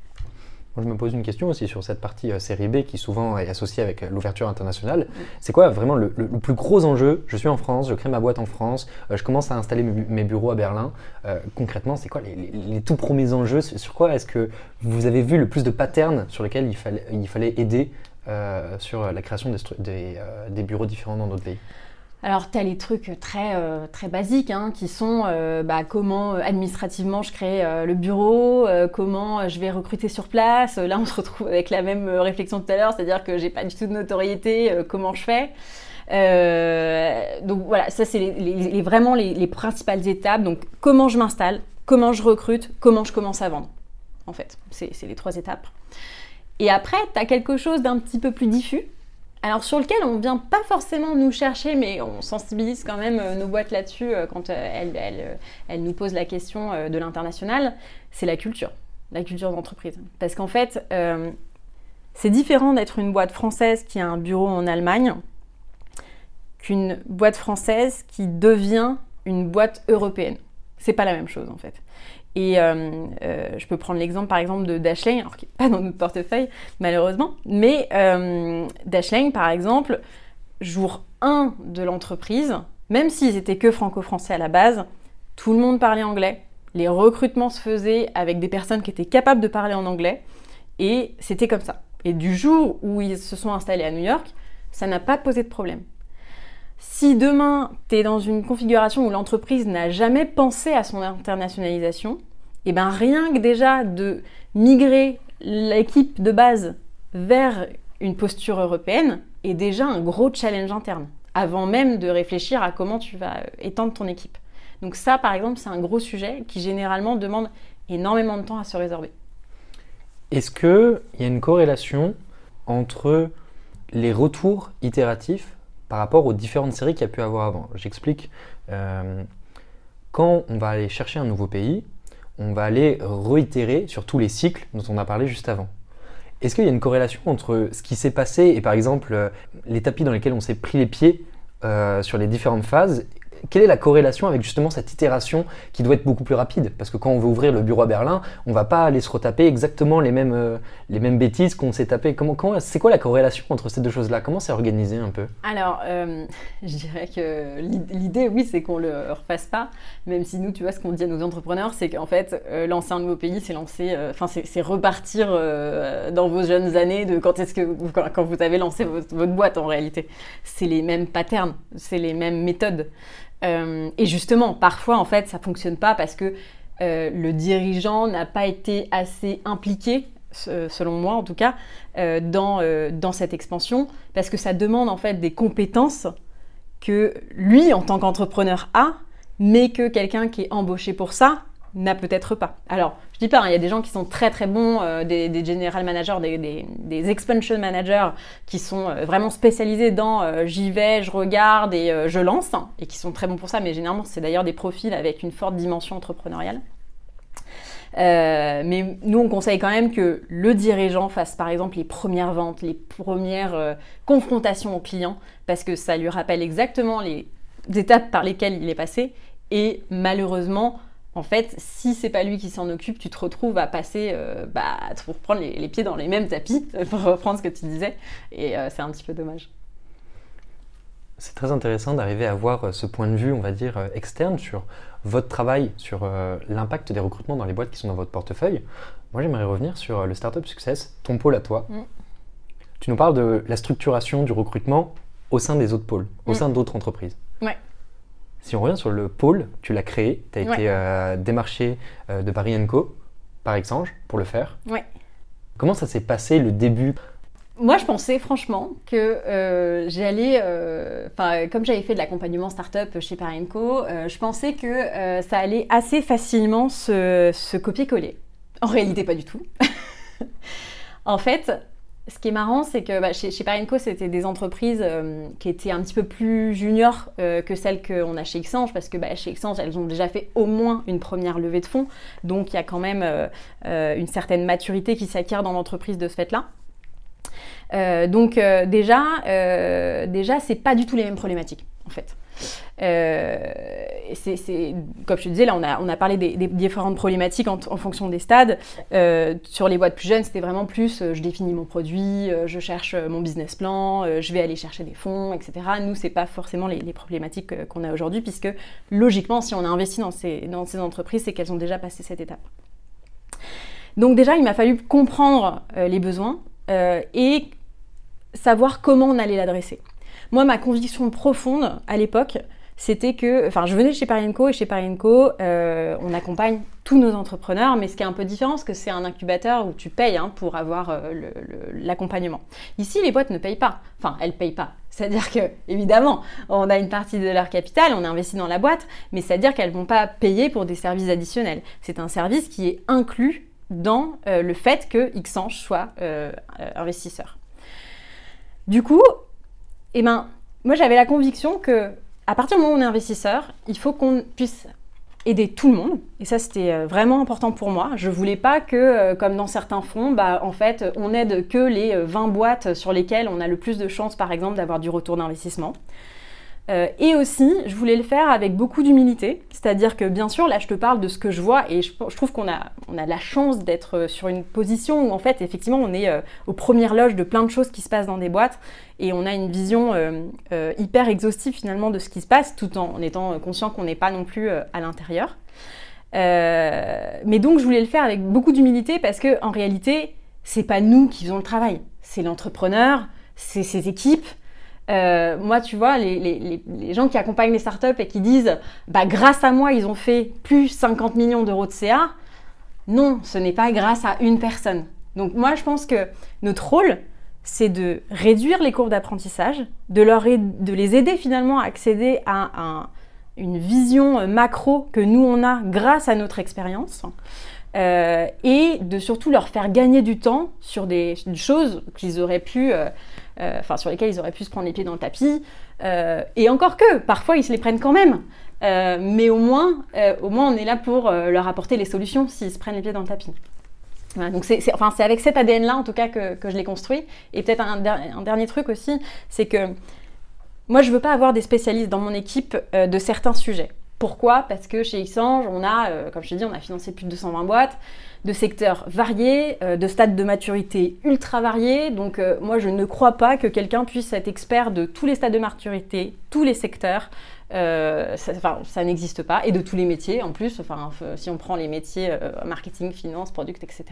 [SPEAKER 2] Moi, je me pose une question aussi sur cette partie euh, série B qui souvent est associée avec euh, l'ouverture internationale. C'est quoi vraiment le, plus gros enjeu? Je suis en France, je crée ma boîte en France, je commence à installer mes, bureaux à Berlin. concrètement, c'est quoi les, tout premiers enjeux? Sur quoi est-ce que vous avez vu le plus de patterns sur lesquels il fallait, il fallait aider sur la création des, des bureaux différents dans d'autres pays
[SPEAKER 1] alors, tu as les trucs très, euh, très basiques hein, qui sont euh, bah, comment euh, administrativement je crée le bureau, comment je vais recruter sur place. Là, on se retrouve avec la même réflexion tout à l'heure, c'est-à-dire que j'ai pas du tout de notoriété, comment je fais. donc voilà, ça c'est vraiment les, principales étapes. Donc comment je m'installe, comment je recrute, comment je commence à vendre. En fait, c'est les trois étapes. Et après, tu as quelque chose d'un petit peu plus diffus alors sur lequel on ne vient pas forcément nous chercher, mais on sensibilise quand même euh, nos boîtes là-dessus euh, quand euh, elles, nous posent la question de l'international, c'est la culture, la culture d'entreprise. Parce qu'en fait, c'est différent d'être une boîte française qui a un bureau en Allemagne qu'une boîte française qui devient une boîte européenne. C'est pas la même chose en fait. Et euh, euh, je peux prendre l'exemple par exemple de Dashlane, alors qui n'est pas dans notre portefeuille malheureusement, mais euh, Dashlane par exemple, jour 1 de l'entreprise, même s'ils étaient que franco-français à la base, tout le monde parlait anglais. Les recrutements se faisaient avec des personnes qui étaient capables de parler en anglais, et c'était comme ça. Et du jour où ils se sont installés à New York, ça n'a pas posé de problème. Si demain, tu es dans une configuration où l'entreprise n'a jamais pensé à son internationalisation, et eh bien rien que déjà de migrer l'équipe de base vers une posture européenne est déjà un gros challenge interne, avant même de réfléchir à comment tu vas étendre ton équipe. Donc ça, par exemple, c'est un gros sujet qui généralement demande énormément de temps à se résorber.
[SPEAKER 2] Est-ce qu'il y a une corrélation entre les retours itératifs par rapport aux différentes séries qu'il y a pu avoir avant. J'explique. Euh, quand on va aller chercher un nouveau pays, on va aller réitérer sur tous les cycles dont on a parlé juste avant. Est-ce qu'il y a une corrélation entre ce qui s'est passé et par exemple euh, les tapis dans lesquels on s'est pris les pieds euh, sur les différentes phases quelle est la corrélation avec justement cette itération qui doit être beaucoup plus rapide? Parce que quand on veut ouvrir le bureau à Berlin, on va pas aller se retaper exactement les mêmes, euh, les mêmes bêtises qu'on s'est tapé. Comment, comment, c'est quoi la corrélation entre ces deux choses-là? Comment c'est organisé un peu?
[SPEAKER 1] Alors, euh, je dirais que l'idée, oui, c'est qu'on le refasse pas. Même si nous, tu vois, ce qu'on dit à nos entrepreneurs, c'est qu'en fait, euh, lancer un nouveau pays, c'est lancer, enfin, c'est repartir dans vos jeunes années de quand est-ce que vous, quand vous avez lancé votre, votre boîte en réalité. C'est les mêmes patterns, c'est les mêmes méthodes. Euh, et justement, parfois, en fait, ça fonctionne pas parce que euh, le dirigeant n'a pas été assez impliqué, selon moi en tout cas, euh, dans, dans cette expansion, parce que ça demande en fait des compétences que lui, en tant qu'entrepreneur, a, mais que quelqu'un qui est embauché pour ça n'a peut-être pas. Alors, je dis pas, hein, il y a des gens qui sont très très bons, euh, des, general managers, des, expansion managers qui sont euh, vraiment spécialisés dans euh, j'y vais, je regarde et je lance, hein, et qui sont très bons pour ça, mais généralement c'est d'ailleurs des profils avec une forte dimension entrepreneuriale. mais nous, on conseille quand même que le dirigeant fasse par exemple les premières ventes, les premières confrontations aux clients, parce que ça lui rappelle exactement les étapes par lesquelles il est passé. Et malheureusement, en fait, si c'est pas lui qui s'en occupe, tu te retrouves à passer, euh, bah, pour prendre les, pieds dans les mêmes tapis, pour reprendre ce que tu disais, et euh, c'est un petit peu dommage.
[SPEAKER 2] C'est très intéressant d'arriver à avoir euh, ce point de vue, on va dire, externe sur votre travail, sur l'impact des recrutements dans les boîtes qui sont dans votre portefeuille. Moi, j'aimerais revenir sur le Startup Success, ton pôle à toi. Mm. Tu nous parles de la structuration du recrutement au sein des autres pôles, au mm. sein d'autres entreprises.
[SPEAKER 1] Ouais.
[SPEAKER 2] Si on revient sur le pôle, tu l'as créé, tu as été euh, démarché euh, de Paris Co par Exange pour le faire.
[SPEAKER 1] Ouais.
[SPEAKER 2] Comment ça s'est passé le début?
[SPEAKER 1] Moi, je pensais franchement que euh, j'allais, enfin, comme j'avais fait de l'accompagnement startup chez Paris Co, je pensais que ça allait assez facilement se, se copier-coller. En réalité, pas du tout. en fait, ce qui est marrant, c'est que bah, chez, chez Parenco, c'était des entreprises euh, qui étaient un petit peu plus juniors euh, que celles qu'on a chez Xange, parce que bah, chez Xange, elles ont déjà fait au moins une première levée de fonds. Donc, il y a quand même euh, une certaine maturité qui s'acquiert dans l'entreprise de ce fait-là. donc, déjà, déjà c'est pas du tout les mêmes problématiques, en fait. C'est, comme je te disais, là, on a, parlé des, différentes problématiques en, fonction des stades. Euh, sur les boîtes plus jeunes, c'était vraiment plus je définis mon produit, je cherche mon business plan, je vais aller chercher des fonds, etc. Nous, c'est pas forcément les, problématiques qu'on a aujourd'hui, puisque logiquement, si on a investi dans ces entreprises, c'est qu'elles ont déjà passé cette étape. Donc déjà, il m'a fallu comprendre les besoins et savoir comment on allait l'adresser. Moi, ma conviction profonde à l'époque, c'était que, enfin, je venais chez Parienco et chez Parienco, euh, on accompagne tous nos entrepreneurs, mais ce qui est un peu différent, c'est que c'est un incubateur où tu payes hein, pour avoir euh, l'accompagnement. Ici, les boîtes ne payent pas. Enfin, elles payent pas. C'est-à-dire que, évidemment, on a une partie de leur capital, on a investi dans la boîte, mais c'est-à-dire qu'elles vont pas payer pour des services additionnels. C'est un service qui est inclus dans euh, le fait que Xange soit investisseur. Du coup, eh ben, moi j'avais la conviction que à partir du moment où on est investisseur, il faut qu'on puisse aider tout le monde. Et ça, c'était euh, vraiment important pour moi. Je voulais pas que, euh, comme dans certains fonds, bah, en fait, on aide que les 20 euh, boîtes sur lesquelles on a le plus de chances, par exemple, d'avoir du retour d'investissement. Euh, et aussi, je voulais le faire avec beaucoup d'humilité, c'est-à-dire que bien sûr, là je te parle de ce que je vois et je, trouve qu'on a, on a la chance d'être euh, sur une position où en fait, effectivement, on est euh, aux premières loges de plein de choses qui se passent dans des boîtes et on a une vision hyper exhaustive finalement de ce qui se passe tout en, étant conscient qu'on n'est pas non plus à l'intérieur. mais donc, je voulais le faire avec beaucoup d'humilité parce que en réalité, c'est pas nous qui faisons le travail, c'est l'entrepreneur, c'est ses équipes. Euh, moi, tu vois, les, gens qui accompagnent les startups et qui disent bah, grâce à moi, ils ont fait plus 50 millions d'euros de CA, non, ce n'est pas grâce à une personne. Donc, moi, je pense que notre rôle, c'est de réduire les courbes d'apprentissage, de, de les aider finalement à accéder à une vision macro que nous, on a grâce à notre expérience. Euh, et de surtout leur faire gagner du temps sur des, choses qu'ils auraient pu euh, euh, enfin sur lesquels ils auraient pu se prendre les pieds dans le tapis. Euh, et encore que, parfois ils se les prennent quand même. Euh, mais au moins, au moins, on est là pour leur apporter les solutions s'ils se prennent les pieds dans le tapis. donc c'est enfin, avec cet ADN-là, en tout cas, que, que je l'ai construit. Et peut-être un, dernier truc aussi, c'est que moi, je veux pas avoir des spécialistes dans mon équipe de certains sujets. Pourquoi? Parce que chez Xange, on a, comme je t'ai dit, on a financé plus de 220 boîtes de secteurs variés, euh, de stades de maturité ultra variés. Donc euh, moi, je ne crois pas que quelqu'un puisse être expert de tous les stades de maturité, tous les secteurs. Euh, ça, ça n'existe pas. Et de tous les métiers en plus, enfin, si on prend les métiers marketing, finance, product, etc.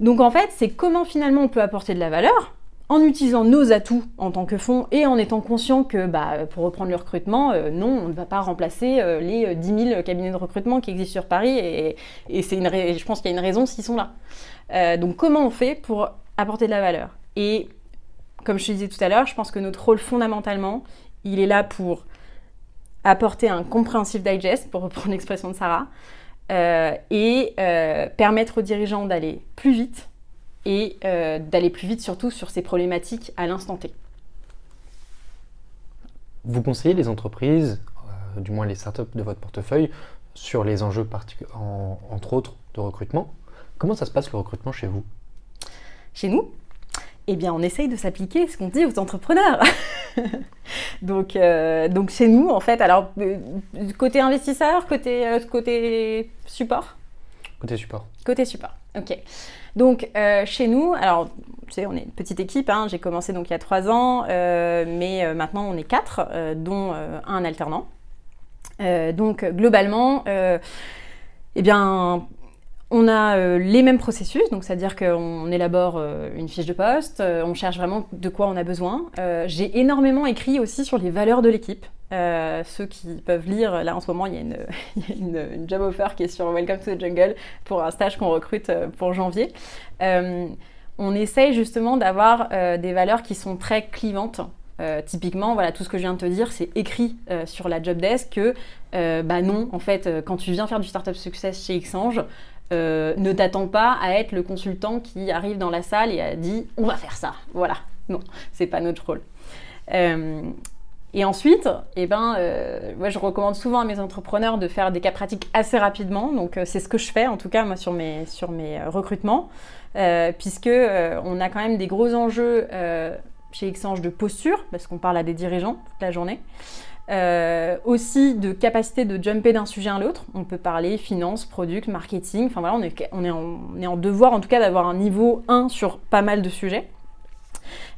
[SPEAKER 1] Donc en fait, c'est comment finalement on peut apporter de la valeur? En utilisant nos atouts en tant que fonds et en étant conscient que, bah, pour reprendre le recrutement, euh, non, on ne va pas remplacer euh, les 10 euh, 000 cabinets de recrutement qui existent sur Paris et, c'est une je pense qu'il y a une raison s'ils sont là. donc comment on fait pour apporter de la valeur? Et comme je te disais tout à l'heure, je pense que notre rôle fondamentalement, il est là pour apporter un compréhensif digest, pour reprendre l'expression de Sarah, et permettre aux dirigeants d'aller plus vite et euh, d'aller plus vite surtout sur ces problématiques à l'instant T.
[SPEAKER 2] Vous conseillez les entreprises, euh, du moins les startups de votre portefeuille, sur les enjeux entre autres de recrutement. Comment ça se passe le recrutement chez vous?
[SPEAKER 1] Chez nous? Eh bien, on essaye de s'appliquer ce qu'on dit aux entrepreneurs. donc, euh, donc, chez nous, en fait, alors, côté investisseur, côté, côté support?
[SPEAKER 2] Côté support.
[SPEAKER 1] Côté support, ok. Donc euh, chez nous, alors tu sais, on est une petite équipe, hein. j'ai commencé donc il y a trois ans, euh, mais euh, maintenant on est quatre, dont un alternant. donc globalement, eh bien, on a les mêmes processus, donc c'est-à-dire qu'on élabore une fiche de poste, on cherche vraiment de quoi on a besoin. j'ai énormément écrit aussi sur les valeurs de l'équipe. Euh, ceux qui peuvent lire, là en ce moment, il y a une, job offer qui est sur Welcome to the Jungle pour un stage qu'on recrute euh, pour janvier. Euh, on essaye justement d'avoir des valeurs qui sont très clivantes. typiquement, voilà, tout ce que je viens de te dire, c'est écrit sur la job desk que, bah non, en fait, quand tu viens faire du startup success chez Xange, ne t'attends pas à être le consultant qui arrive dans la salle et a dit on va faire ça. Voilà, non, c'est pas notre rôle. Et ensuite, eh ben, euh, je recommande souvent à mes entrepreneurs de faire des cas pratiques assez rapidement. Donc, euh, c'est ce que je fais, en tout cas, moi, sur mes, sur mes euh, recrutements, puisque on a quand même des gros enjeux chez Xange de posture, parce qu'on parle à des dirigeants toute la journée. Aussi de capacité de jumper d'un sujet à l'autre. On peut parler finance, product, marketing. Enfin voilà, on est, on est, en, on est en devoir en tout cas d'avoir un niveau 1 sur pas mal de sujets.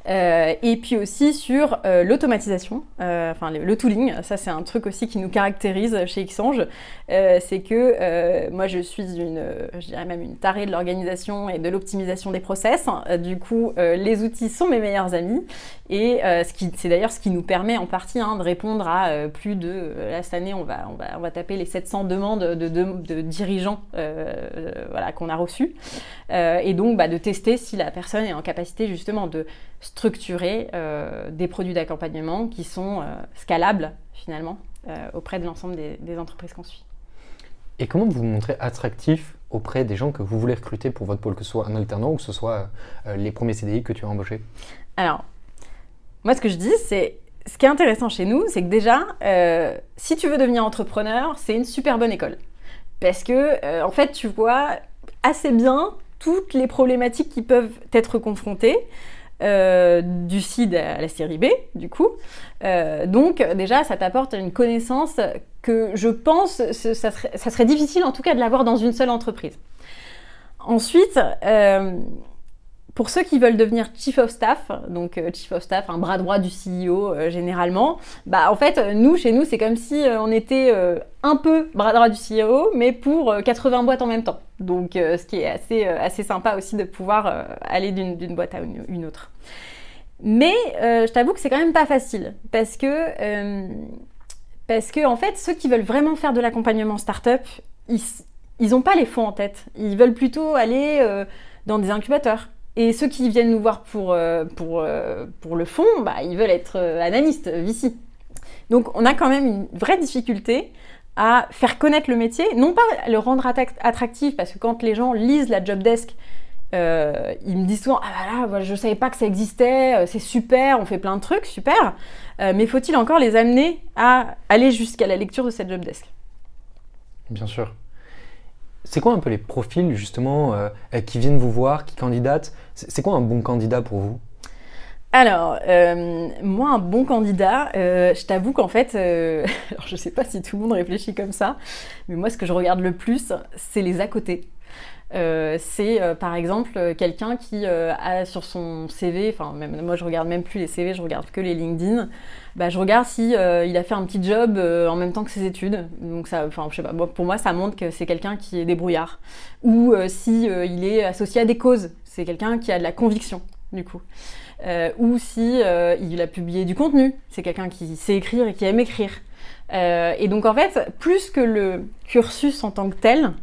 [SPEAKER 1] Euh, et puis aussi sur euh, l'automatisation, euh, enfin le, tooling, ça c'est un truc aussi qui nous caractérise chez Xange, c'est que moi je suis une, je dirais même une tarée de l'organisation et de l'optimisation des process. Du coup, les outils sont mes meilleurs amis. Et c'est d'ailleurs ce qui nous permet en partie hein, de répondre à plus de, là cette année on va, on va, on va taper les 700 demandes de, de, dirigeants voilà, qu'on a reçus et donc bah, de tester si la personne est en capacité justement de structurer euh, des produits d'accompagnement qui sont euh, scalables finalement euh, auprès de l'ensemble des, entreprises qu'on suit.
[SPEAKER 2] Et comment vous vous montrez attractif auprès des gens que vous voulez recruter pour votre pôle, que ce soit un alternant ou que ce soit les premiers CDI que tu as embauchés?
[SPEAKER 1] Alors, moi ce que je dis, c'est ce qui est intéressant chez nous, c'est que déjà, si tu veux devenir entrepreneur, c'est une super bonne école. Parce que, en fait, tu vois assez bien toutes les problématiques qui peuvent être confrontées. Euh, du CID à la série B, du coup. Euh, donc déjà, ça t'apporte une connaissance que je pense, ça serait, difficile en tout cas de l'avoir dans une seule entreprise. Ensuite, euh, pour ceux qui veulent devenir chief of staff, donc euh, chief of staff, un bras droit du CEO euh, généralement, bah en fait nous chez nous c'est comme si euh, on était un peu bras droit du CEO, mais pour 80 boîtes en même temps. Donc ce qui est assez assez sympa aussi de pouvoir aller d'une boîte à une, autre. Mais je t'avoue que c'est quand même pas facile parce que parce que en fait ceux qui veulent vraiment faire de l'accompagnement startup, ils n'ont pas les fonds en tête. Ils veulent plutôt aller dans des incubateurs et ceux qui viennent nous voir pour, euh, pour, euh, pour le fond, bah, ils veulent être euh, analystes, VC. Donc on a quand même une vraie difficulté à faire connaître le métier, non pas le rendre attractif, parce que quand les gens lisent la job desk, ils me disent souvent Ah voilà, je savais pas que ça existait, c'est super, on fait plein de trucs, super. mais faut-il encore les amener à aller jusqu'à la lecture de cette job desk?
[SPEAKER 2] Bien sûr. C'est quoi un peu les profils justement euh, qui viennent vous voir, qui candidatent? C'est quoi un bon candidat pour vous?
[SPEAKER 1] Alors, euh, moi, un bon candidat, euh, je t'avoue qu'en fait, alors je sais pas si tout le monde réfléchit comme ça, mais moi, ce que je regarde le plus, c'est les à côté. C'est par exemple quelqu'un qui a sur son CV, enfin moi je regarde même plus les CV, je regarde que les LinkedIn. Bah, je regarde si euh, il a fait un petit job euh, en même temps que ses études. Donc ça, enfin, je sais pas. pour moi, ça montre que c'est quelqu'un qui est débrouillard. Ou euh, si il est associé à des causes, c'est quelqu'un qui a de la conviction, du coup. ou si il a publié du contenu, c'est quelqu'un qui sait écrire et qui aime écrire. et donc en fait, plus que le cursus en tant que tel,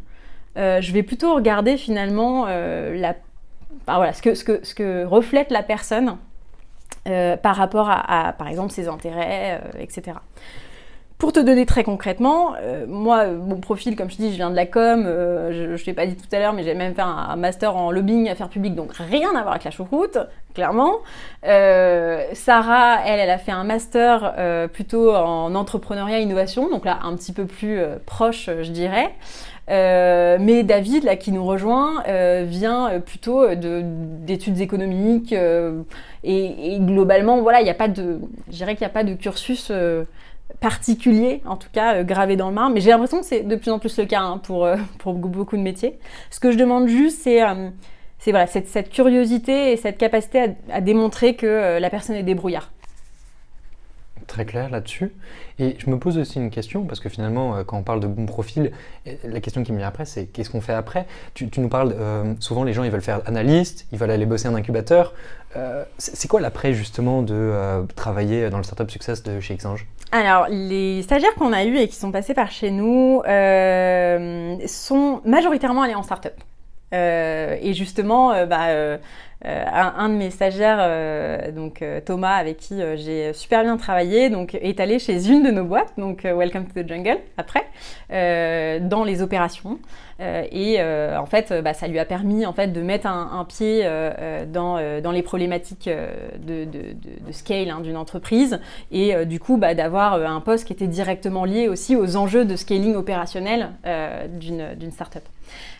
[SPEAKER 1] je vais plutôt regarder finalement voilà, ce que, reflète la personne euh, par rapport à, par exemple, ses intérêts, euh, etc. Pour te donner très concrètement, euh, moi, mon profil, comme je dis, je viens de la com, je ne t'ai pas dit tout à l'heure, mais j'ai même fait un, master en lobbying affaires publiques, donc rien à voir avec la choucroute, clairement. Sarah, elle, elle a fait un master plutôt en entrepreneuriat innovation, donc là, un petit peu plus proche, je dirais. Euh, mais David, là, qui nous rejoint, euh, vient euh, plutôt d'études économiques et, globalement, voilà, il n'y a pas de, je dirais qu'il n'y a pas de cursus particulier, en tout cas gravé dans le marbre. Mais j'ai l'impression que c'est de plus en plus le cas hein, pour, pour beaucoup de métiers. Ce que je demande juste, c'est c'est voilà, cette, curiosité et cette capacité à, à démontrer que la personne est débrouillard
[SPEAKER 2] très clair là-dessus. Et je me pose aussi une question, parce que finalement, euh, quand on parle de bon profil, la question qui me vient après, c'est qu'est-ce qu'on fait après? Tu, nous parles, euh, souvent les gens, ils veulent faire analyste, ils veulent aller bosser en incubateur. Euh, c'est quoi l'après, justement, de travailler dans le Startup Success de chez Xange?
[SPEAKER 1] Alors, les stagiaires qu'on a eus et qui sont passés par chez nous sont majoritairement allés en startup. et justement, bah, un, de mes stagiaires, euh, donc euh, Thomas, avec qui j'ai super bien travaillé, donc est allé chez une de nos boîtes, donc Welcome to the Jungle, après, dans les opérations. et en fait, bah, ça lui a permis en fait de mettre un, pied dans, dans, les problématiques de, de, scale hein, d'une entreprise et du coup bah, d'avoir un poste qui était directement lié aussi aux enjeux de scaling opérationnel d'une startup.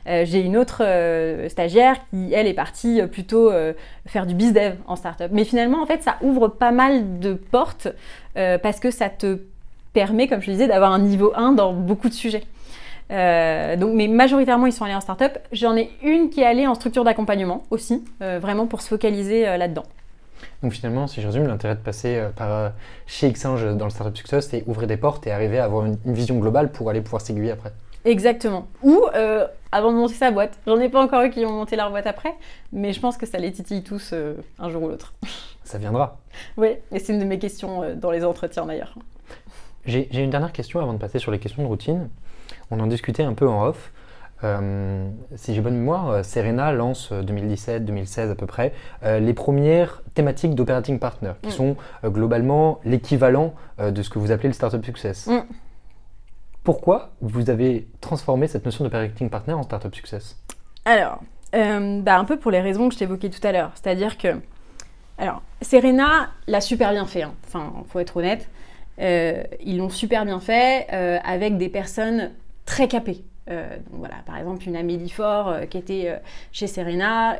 [SPEAKER 1] Euh, j'ai une autre euh, stagiaire qui, elle, est partie euh, plutôt faire du bizdev en startup. Mais finalement, en fait, ça ouvre pas mal de portes parce que ça te permet, comme je disais, d'avoir un niveau 1 dans beaucoup de sujets. Donc, mais majoritairement, ils sont allés en start-up. J'en ai une qui est allée en structure d'accompagnement aussi, vraiment pour se focaliser là-dedans.
[SPEAKER 2] Donc finalement, si je résume, l'intérêt de passer par chez Xange dans le Startup Success, c'est ouvrir des portes et arriver à avoir une, vision globale pour aller pouvoir s'aiguiller après.
[SPEAKER 1] Exactement. Ou avant de monter sa boîte. J'en ai pas encore eu qui ont monté leur boîte après, mais je pense que ça les titille tous un jour ou l'autre.
[SPEAKER 2] Ça viendra.
[SPEAKER 1] oui, et c'est une de mes questions dans les entretiens d'ailleurs.
[SPEAKER 2] J'ai une dernière question avant de passer sur les questions de routine on en discutait un peu en off. Euh, si j'ai bonne mémoire, euh, Serena lance 2017-2016 euh, à peu près les premières thématiques d'operating partner, qui mm. sont globalement l'équivalent de ce que vous appelez le startup success. Mm. Pourquoi vous avez transformé cette notion d'operating partner en startup success?
[SPEAKER 1] Alors, bah, un peu pour les raisons que je t'évoquais tout à l'heure. C'est-à-dire que, alors, Serena l'a super bien fait, hein. enfin, faut être honnête. ils l'ont super bien fait avec des personnes très capée. Euh, voilà, par exemple, une Amélie euh, qui était euh, chez Serena.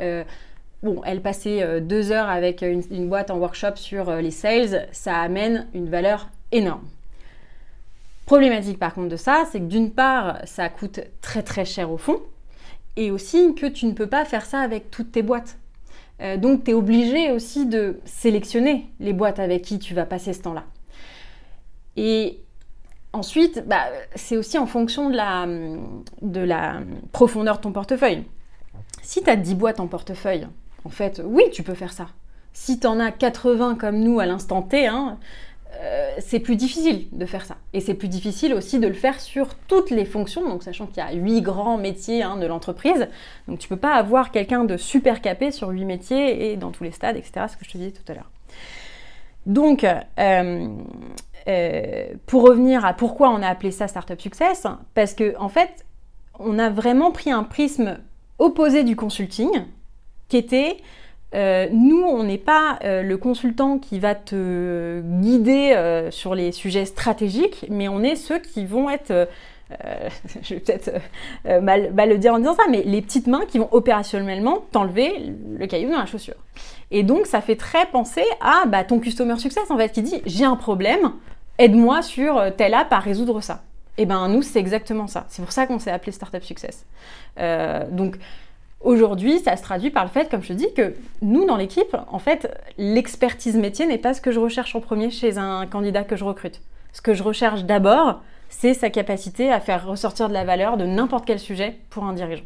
[SPEAKER 1] bon, elle passait deux heures avec une, boîte en workshop sur les sales. Ça amène une valeur énorme. Problématique par contre de ça, c'est que d'une part, ça coûte très très cher au fond, et aussi que tu ne peux pas faire ça avec toutes tes boîtes. donc tu es obligé aussi de sélectionner les boîtes avec qui tu vas passer ce temps-là. Et Ensuite, bah, c'est aussi en fonction de la, de la profondeur de ton portefeuille. Si tu as 10 boîtes en portefeuille, en fait, oui, tu peux faire ça. Si tu en as 80 comme nous à l'instant T, hein, euh, c'est plus difficile de faire ça. Et c'est plus difficile aussi de le faire sur toutes les fonctions, donc sachant qu'il y a 8 grands métiers hein, de l'entreprise. Donc tu peux pas avoir quelqu'un de super capé sur 8 métiers et dans tous les stades, etc. Ce que je te disais tout à l'heure. Donc, euh, euh, pour revenir à pourquoi on a appelé ça Startup Success, parce que en fait, on a vraiment pris un prisme opposé du consulting, qui était euh, nous, on n'est pas euh, le consultant qui va te guider sur les sujets stratégiques, mais on est ceux qui vont être, je vais peut-être mal, le dire en disant ça, mais les petites mains qui vont opérationnellement t'enlever le caillou dans la chaussure. Et donc, ça fait très penser à bah, ton customer success, en fait, qui dit j'ai un problème, aide-moi sur euh, telle app à résoudre ça. Et eh ben nous, c'est exactement ça. C'est pour ça qu'on s'est appelé Startup Success. Euh, donc aujourd'hui, ça se traduit par le fait, comme je te dis, que nous, dans l'équipe, en fait, l'expertise métier n'est pas ce que je recherche en premier chez un candidat que je recrute. Ce que je recherche d'abord, c'est sa capacité à faire ressortir de la valeur de n'importe quel sujet pour un dirigeant.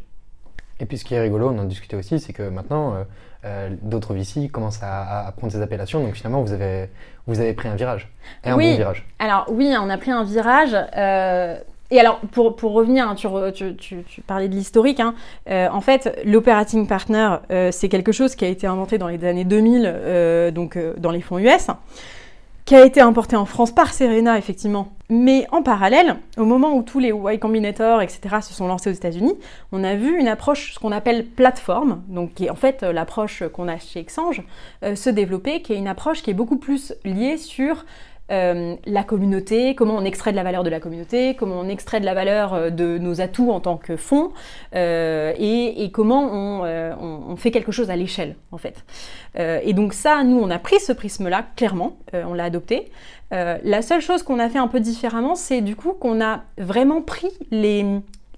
[SPEAKER 2] Et puis ce qui est rigolo, on en discutait aussi, c'est que maintenant, euh, euh, d'autres VC commencent à, prendre ces appellations. Donc finalement, vous avez, vous avez pris un virage. Et un
[SPEAKER 1] bon
[SPEAKER 2] virage.
[SPEAKER 1] Alors oui, on a pris un virage. Euh, et alors, pour, pour revenir, hein, tu, tu, tu, parlais de l'historique. Hein, en fait, l'operating partner, c'est quelque chose qui a été inventé dans les années 2000, donc dans les fonds US qui a été importé en France par Serena, effectivement. Mais en parallèle, au moment où tous les Y Combinator, etc., se sont lancés aux États-Unis, on a vu une approche, ce qu'on appelle plateforme, donc qui est en fait euh, l'approche qu'on a chez Exchange, euh, se développer, qui est une approche qui est beaucoup plus liée sur euh, la communauté, comment on extrait de la valeur de la communauté, comment on extrait de la valeur euh, de nos atouts en tant que fonds, euh, et, comment on, fait quelque chose à l'échelle, en fait. et donc ça, nous, on a pris ce prisme-là, clairement, on l'a adopté. la seule chose qu'on a fait un peu différemment, c'est du coup qu'on a vraiment pris les,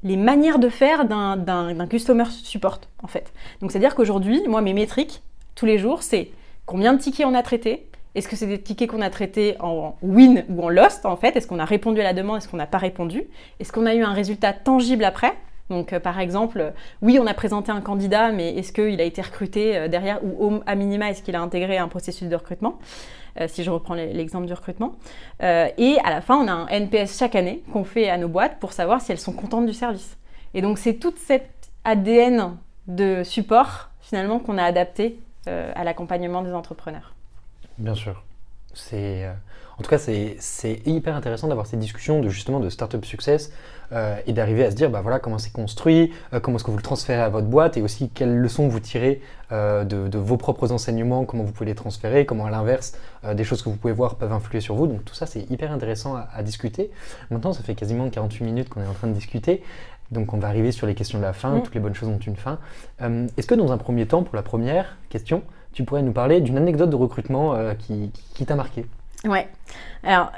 [SPEAKER 1] manières de faire d'un customer support, en fait. Donc c'est-à-dire qu'aujourd'hui, moi, mes métriques, tous les jours, c'est combien de tickets on a traités, est-ce que c'est des tickets qu'on a traités en win ou en lost en fait? Est-ce qu'on a répondu à la demande? Est-ce qu'on n'a pas répondu? Est-ce qu'on a eu un résultat tangible après? Donc, euh, par exemple, oui, on a présenté un candidat, mais est-ce qu'il a été recruté euh, derrière? Ou à minima, est-ce qu'il a intégré un processus de recrutement? Euh, Si je reprends l'exemple du recrutement. et à la fin, on a un NPS chaque année qu'on fait à nos boîtes pour savoir si elles sont contentes du service. Et donc, c'est toute cette ADN de support finalement qu'on a adapté à l'accompagnement des entrepreneurs.
[SPEAKER 2] Bien sûr. C'est, euh, en tout cas, c'est, hyper intéressant d'avoir ces discussions de justement de startup success euh, et d'arriver à se dire, bah voilà, comment c'est construit, euh, comment est-ce que vous le transférez à votre boîte et aussi quelles leçons vous tirez de, vos propres enseignements, comment vous pouvez les transférer, comment à l'inverse, des choses que vous pouvez voir peuvent influer sur vous. Donc tout ça, c'est hyper intéressant à, discuter. Maintenant, ça fait quasiment 48 minutes qu'on est en train de discuter. Donc on va arriver sur les questions de la fin, mm. toutes les bonnes choses ont une fin. est-ce que dans un premier temps, pour la première question, tu pourrais nous parler d'une anecdote de recrutement euh, qui, t'a marqué?
[SPEAKER 1] Ouais. Alors,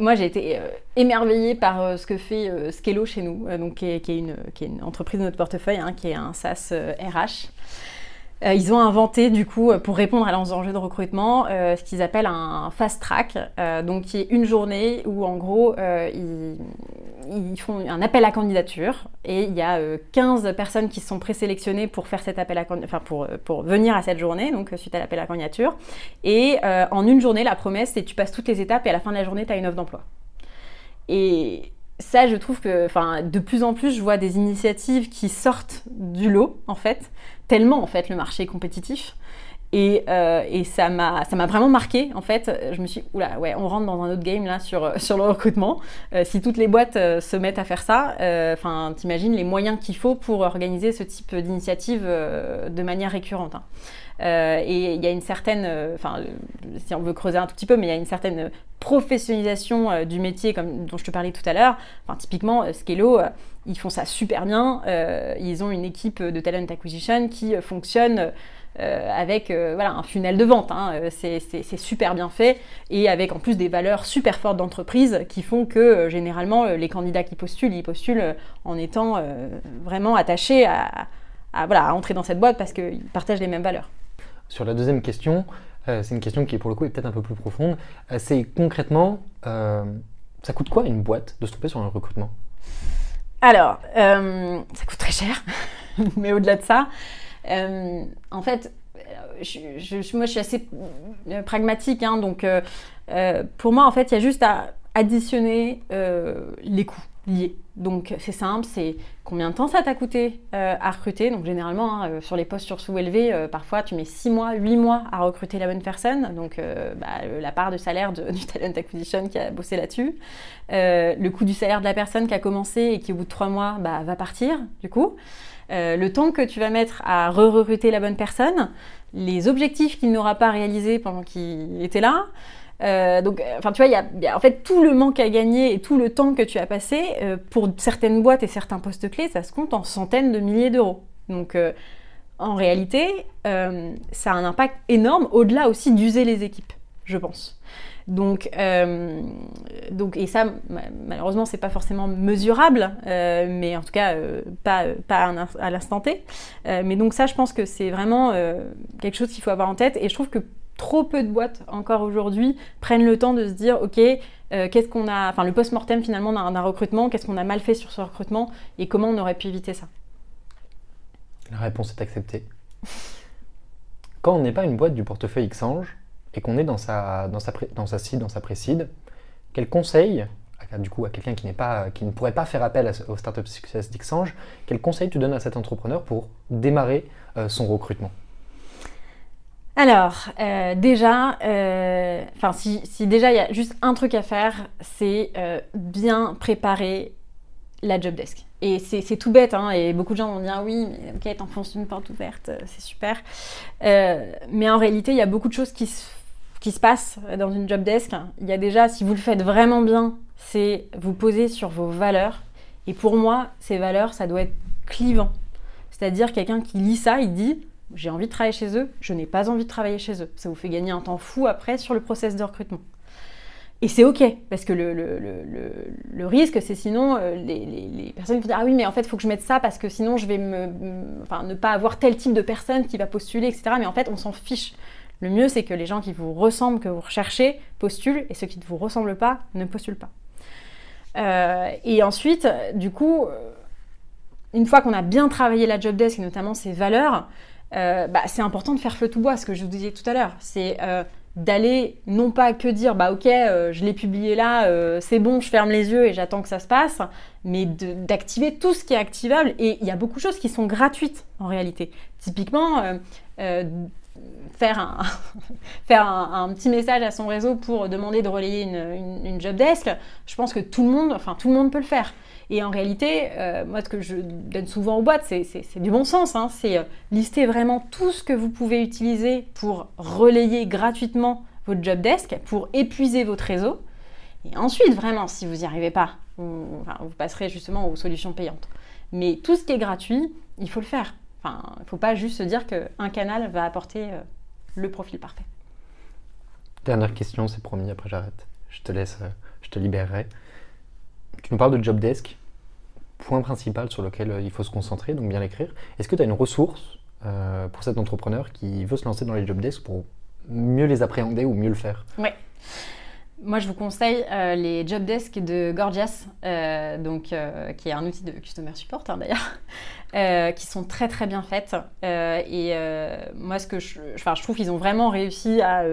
[SPEAKER 1] moi, j'ai été émerveillée par ce que fait Skello chez nous, donc, qui est, une, entreprise de notre portefeuille, hein, qui est un SaaS RH. Euh, ils ont inventé, du coup, euh, pour répondre à leurs enjeux de recrutement, euh, ce qu'ils appellent un fast track, donc qui est une journée où, en gros, ils, font un appel à candidature et il y a 15 personnes qui sont présélectionnées pour faire cet appel à enfin pour, pour venir à cette journée, donc suite à l'appel à candidature. Et en une journée, la promesse, c'est tu passes toutes les étapes et à la fin de la journée, tu as une offre d'emploi. Et ça, je trouve que, enfin, de plus en plus, je vois des initiatives qui sortent du lot, en fait, tellement, en fait, le marché est compétitif. Et, euh, et ça m'a vraiment marqué, en fait. Je me suis oula, ouais, on rentre dans un autre game, là, sur, sur le recrutement. Euh, si toutes les boîtes euh, se mettent à faire ça, enfin, t'imagines les moyens qu'il faut pour organiser ce type d'initiative de manière récurrente. Hein. Euh, et il y a une certaine, euh, enfin, si on veut creuser un tout petit peu, mais il y a une certaine professionnalisation euh, du métier, comme dont je te parlais tout à l'heure. Enfin, typiquement, Skello, ils font ça super bien. ils ont une équipe de talent acquisition qui fonctionne. avec voilà, un funnel de vente. Hein. c'est super bien fait et avec en plus des valeurs super fortes d'entreprise qui font que généralement les candidats qui postulent, ils postulent en étant vraiment attachés à, voilà, à entrer dans cette boîte parce qu'ils partagent les mêmes valeurs.
[SPEAKER 2] Sur la deuxième question, euh, c'est une question qui pour le coup est peut-être un peu plus profonde. Euh, c'est concrètement, euh, ça coûte quoi une boîte de se tromper sur un recrutement?
[SPEAKER 1] Alors, ça coûte très cher, mais au-delà de ça, en fait, je, moi je suis assez pragmatique, hein, donc pour moi en fait il y a juste à additionner les coûts Donc c'est simple, c'est combien de temps ça t'a coûté euh, à recruter? Donc généralement, hein, euh, sur les postes sur sous élevés, euh, parfois tu mets 6 mois, 8 mois à recruter la bonne personne. Donc bah, la part de salaire du talent acquisition qui a bossé là-dessus. le coût du salaire de la personne qui a commencé et qui au bout de 3 mois bah, va partir du coup. le temps que tu vas mettre à re-recruter la bonne personne, les objectifs qu'il n'aura pas réalisés pendant qu'il était là. Euh, donc, euh, enfin, tu vois, il y, a, en fait tout le manque à gagner et tout le temps que tu as passé euh, pour certaines boîtes et certains postes clés, ça se compte en centaines de milliers d'euros. Donc, en réalité, ça a un impact énorme au-delà aussi d'user les équipes, je pense. Donc, donc, et ça, malheureusement, c'est pas forcément mesurable, mais en tout cas, pas, pas à l'instant T. mais donc, ça, je pense que c'est vraiment quelque chose qu'il faut avoir en tête. Et je trouve que trop peu de boîtes encore aujourd'hui prennent le temps de se dire ok euh, qu'est-ce qu'on a enfin le post-mortem finalement d'un recrutement qu'est-ce qu'on a mal fait sur ce recrutement et comment on aurait pu éviter ça?
[SPEAKER 2] La réponse est acceptée. Quand on n'est pas une boîte du portefeuille Xange et qu'on est dans sa dans dans sa précide quel conseil du coup à quelqu'un qui n'est pas qui ne pourrait pas faire appel au startup success d'Xange quel conseil tu donnes à cet entrepreneur pour démarrer euh, son recrutement?
[SPEAKER 1] Alors, euh, déjà, euh, si, déjà il y a juste un truc à faire, c'est euh, bien préparer la job desk. Et c'est tout bête, hein, et beaucoup de gens vont dire oui, mais ok, t'enfonces une porte ouverte, c'est super. mais en réalité, il y a beaucoup de choses qui se, qui se passent dans une job desk. Il y a déjà, si vous le faites vraiment bien, c'est vous poser sur vos valeurs. Et pour moi, ces valeurs, ça doit être clivant. C'est-à-dire quelqu'un qui lit ça, il dit j'ai envie de travailler chez eux, je n'ai pas envie de travailler chez eux. Ça vous fait gagner un temps fou après sur le process de recrutement. Et c'est OK, parce que le, le, le, le risque, c'est sinon euh, les, les, les, personnes vont dire Ah oui, mais en fait, il faut que je mette ça parce que sinon, je vais me, enfin, ne pas avoir tel type de personne qui va postuler, etc. Mais en fait, on s'en fiche. Le mieux, c'est que les gens qui vous ressemblent, que vous recherchez, postulent, et ceux qui ne vous ressemblent pas, ne postulent pas. Euh, et ensuite, du coup, euh, une fois qu'on a bien travaillé la job desk, et notamment ses valeurs, euh, bah, c'est important de faire feu tout bois, ce que je vous disais tout à l'heure. C'est euh, d'aller non pas que dire bah ok euh, je l'ai publié là c'est bon je ferme les yeux et j'attends que ça se passe mais d'activer tout ce qui est activable. Et il y a beaucoup de choses qui sont gratuites en réalité. Typiquement faire, un, petit message à son réseau pour demander de relayer une, une job desk je pense que tout le monde enfin tout le monde peut le faire et en réalité, euh, moi, ce que je donne souvent aux boîtes, c'est du bon sens. Hein. c'est euh, lister vraiment tout ce que vous pouvez utiliser pour relayer gratuitement votre job desk, pour épuiser votre réseau. Et ensuite, vraiment, si vous n'y arrivez pas, vous, passerez justement aux solutions payantes. Mais tout ce qui est gratuit, il faut le faire. Enfin, il ne faut pas juste se dire qu'un canal va apporter euh, le profil parfait.
[SPEAKER 2] Dernière question, c'est promis, après j'arrête. je te laisse, je te libérerai. Tu nous parles de job desk, point principal sur lequel il faut se concentrer, donc bien l'écrire. Est-ce que tu as une ressource pour cet entrepreneur qui veut se lancer dans les job desk pour mieux les appréhender ou mieux le faire?
[SPEAKER 1] Oui. Moi, je vous conseille euh, les job desks de Gorgias, euh, donc, euh, qui est un outil de customer support hein, d'ailleurs, qui sont très très bien faites. et moi, ce que je, je trouve qu'ils ont vraiment réussi à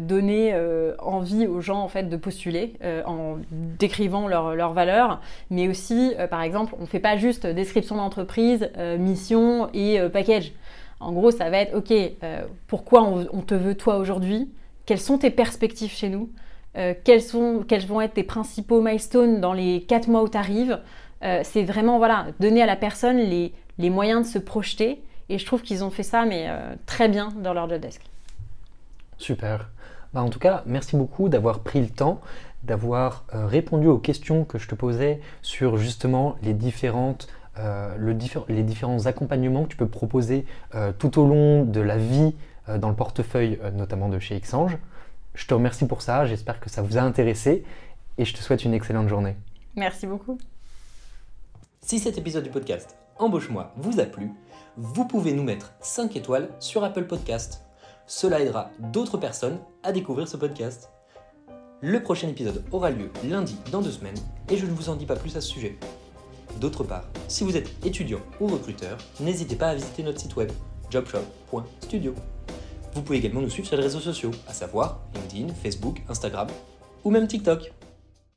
[SPEAKER 1] donner envie aux gens en fait de postuler en décrivant leurs leur valeurs, mais aussi, par exemple, on ne fait pas juste description d'entreprise, mission et package. En gros, ça va être OK. pourquoi on te veut toi aujourd'hui? Quelles sont tes perspectives chez nous? Euh, quels, sont, quels vont être tes principaux milestones dans les 4 mois où tu arrives. Euh, c'est vraiment voilà, donner à la personne les, les, moyens de se projeter. Et je trouve qu'ils ont fait ça, mais euh, très bien dans leur job desk.
[SPEAKER 2] Super. Bah, en tout cas, merci beaucoup d'avoir pris le temps, d'avoir répondu aux questions que je te posais sur justement les différentes le les différents accompagnements que tu peux proposer tout au long de la vie dans le portefeuille, notamment de chez Xange. Je te remercie pour ça, j'espère que ça vous a intéressé et je te souhaite une excellente journée.
[SPEAKER 1] Merci beaucoup.
[SPEAKER 2] Si cet épisode du podcast Embauche-moi vous a plu, vous pouvez nous mettre 5 étoiles sur Apple Podcast. Cela aidera d'autres personnes à découvrir ce podcast. Le prochain épisode aura lieu lundi dans deux semaines et je ne vous en dis pas plus à ce sujet. D'autre part, si vous êtes étudiant ou recruteur, n'hésitez pas à visiter notre site web jobshop.studio. Vous pouvez également nous suivre sur les réseaux sociaux, à savoir LinkedIn, Facebook, Instagram ou même TikTok.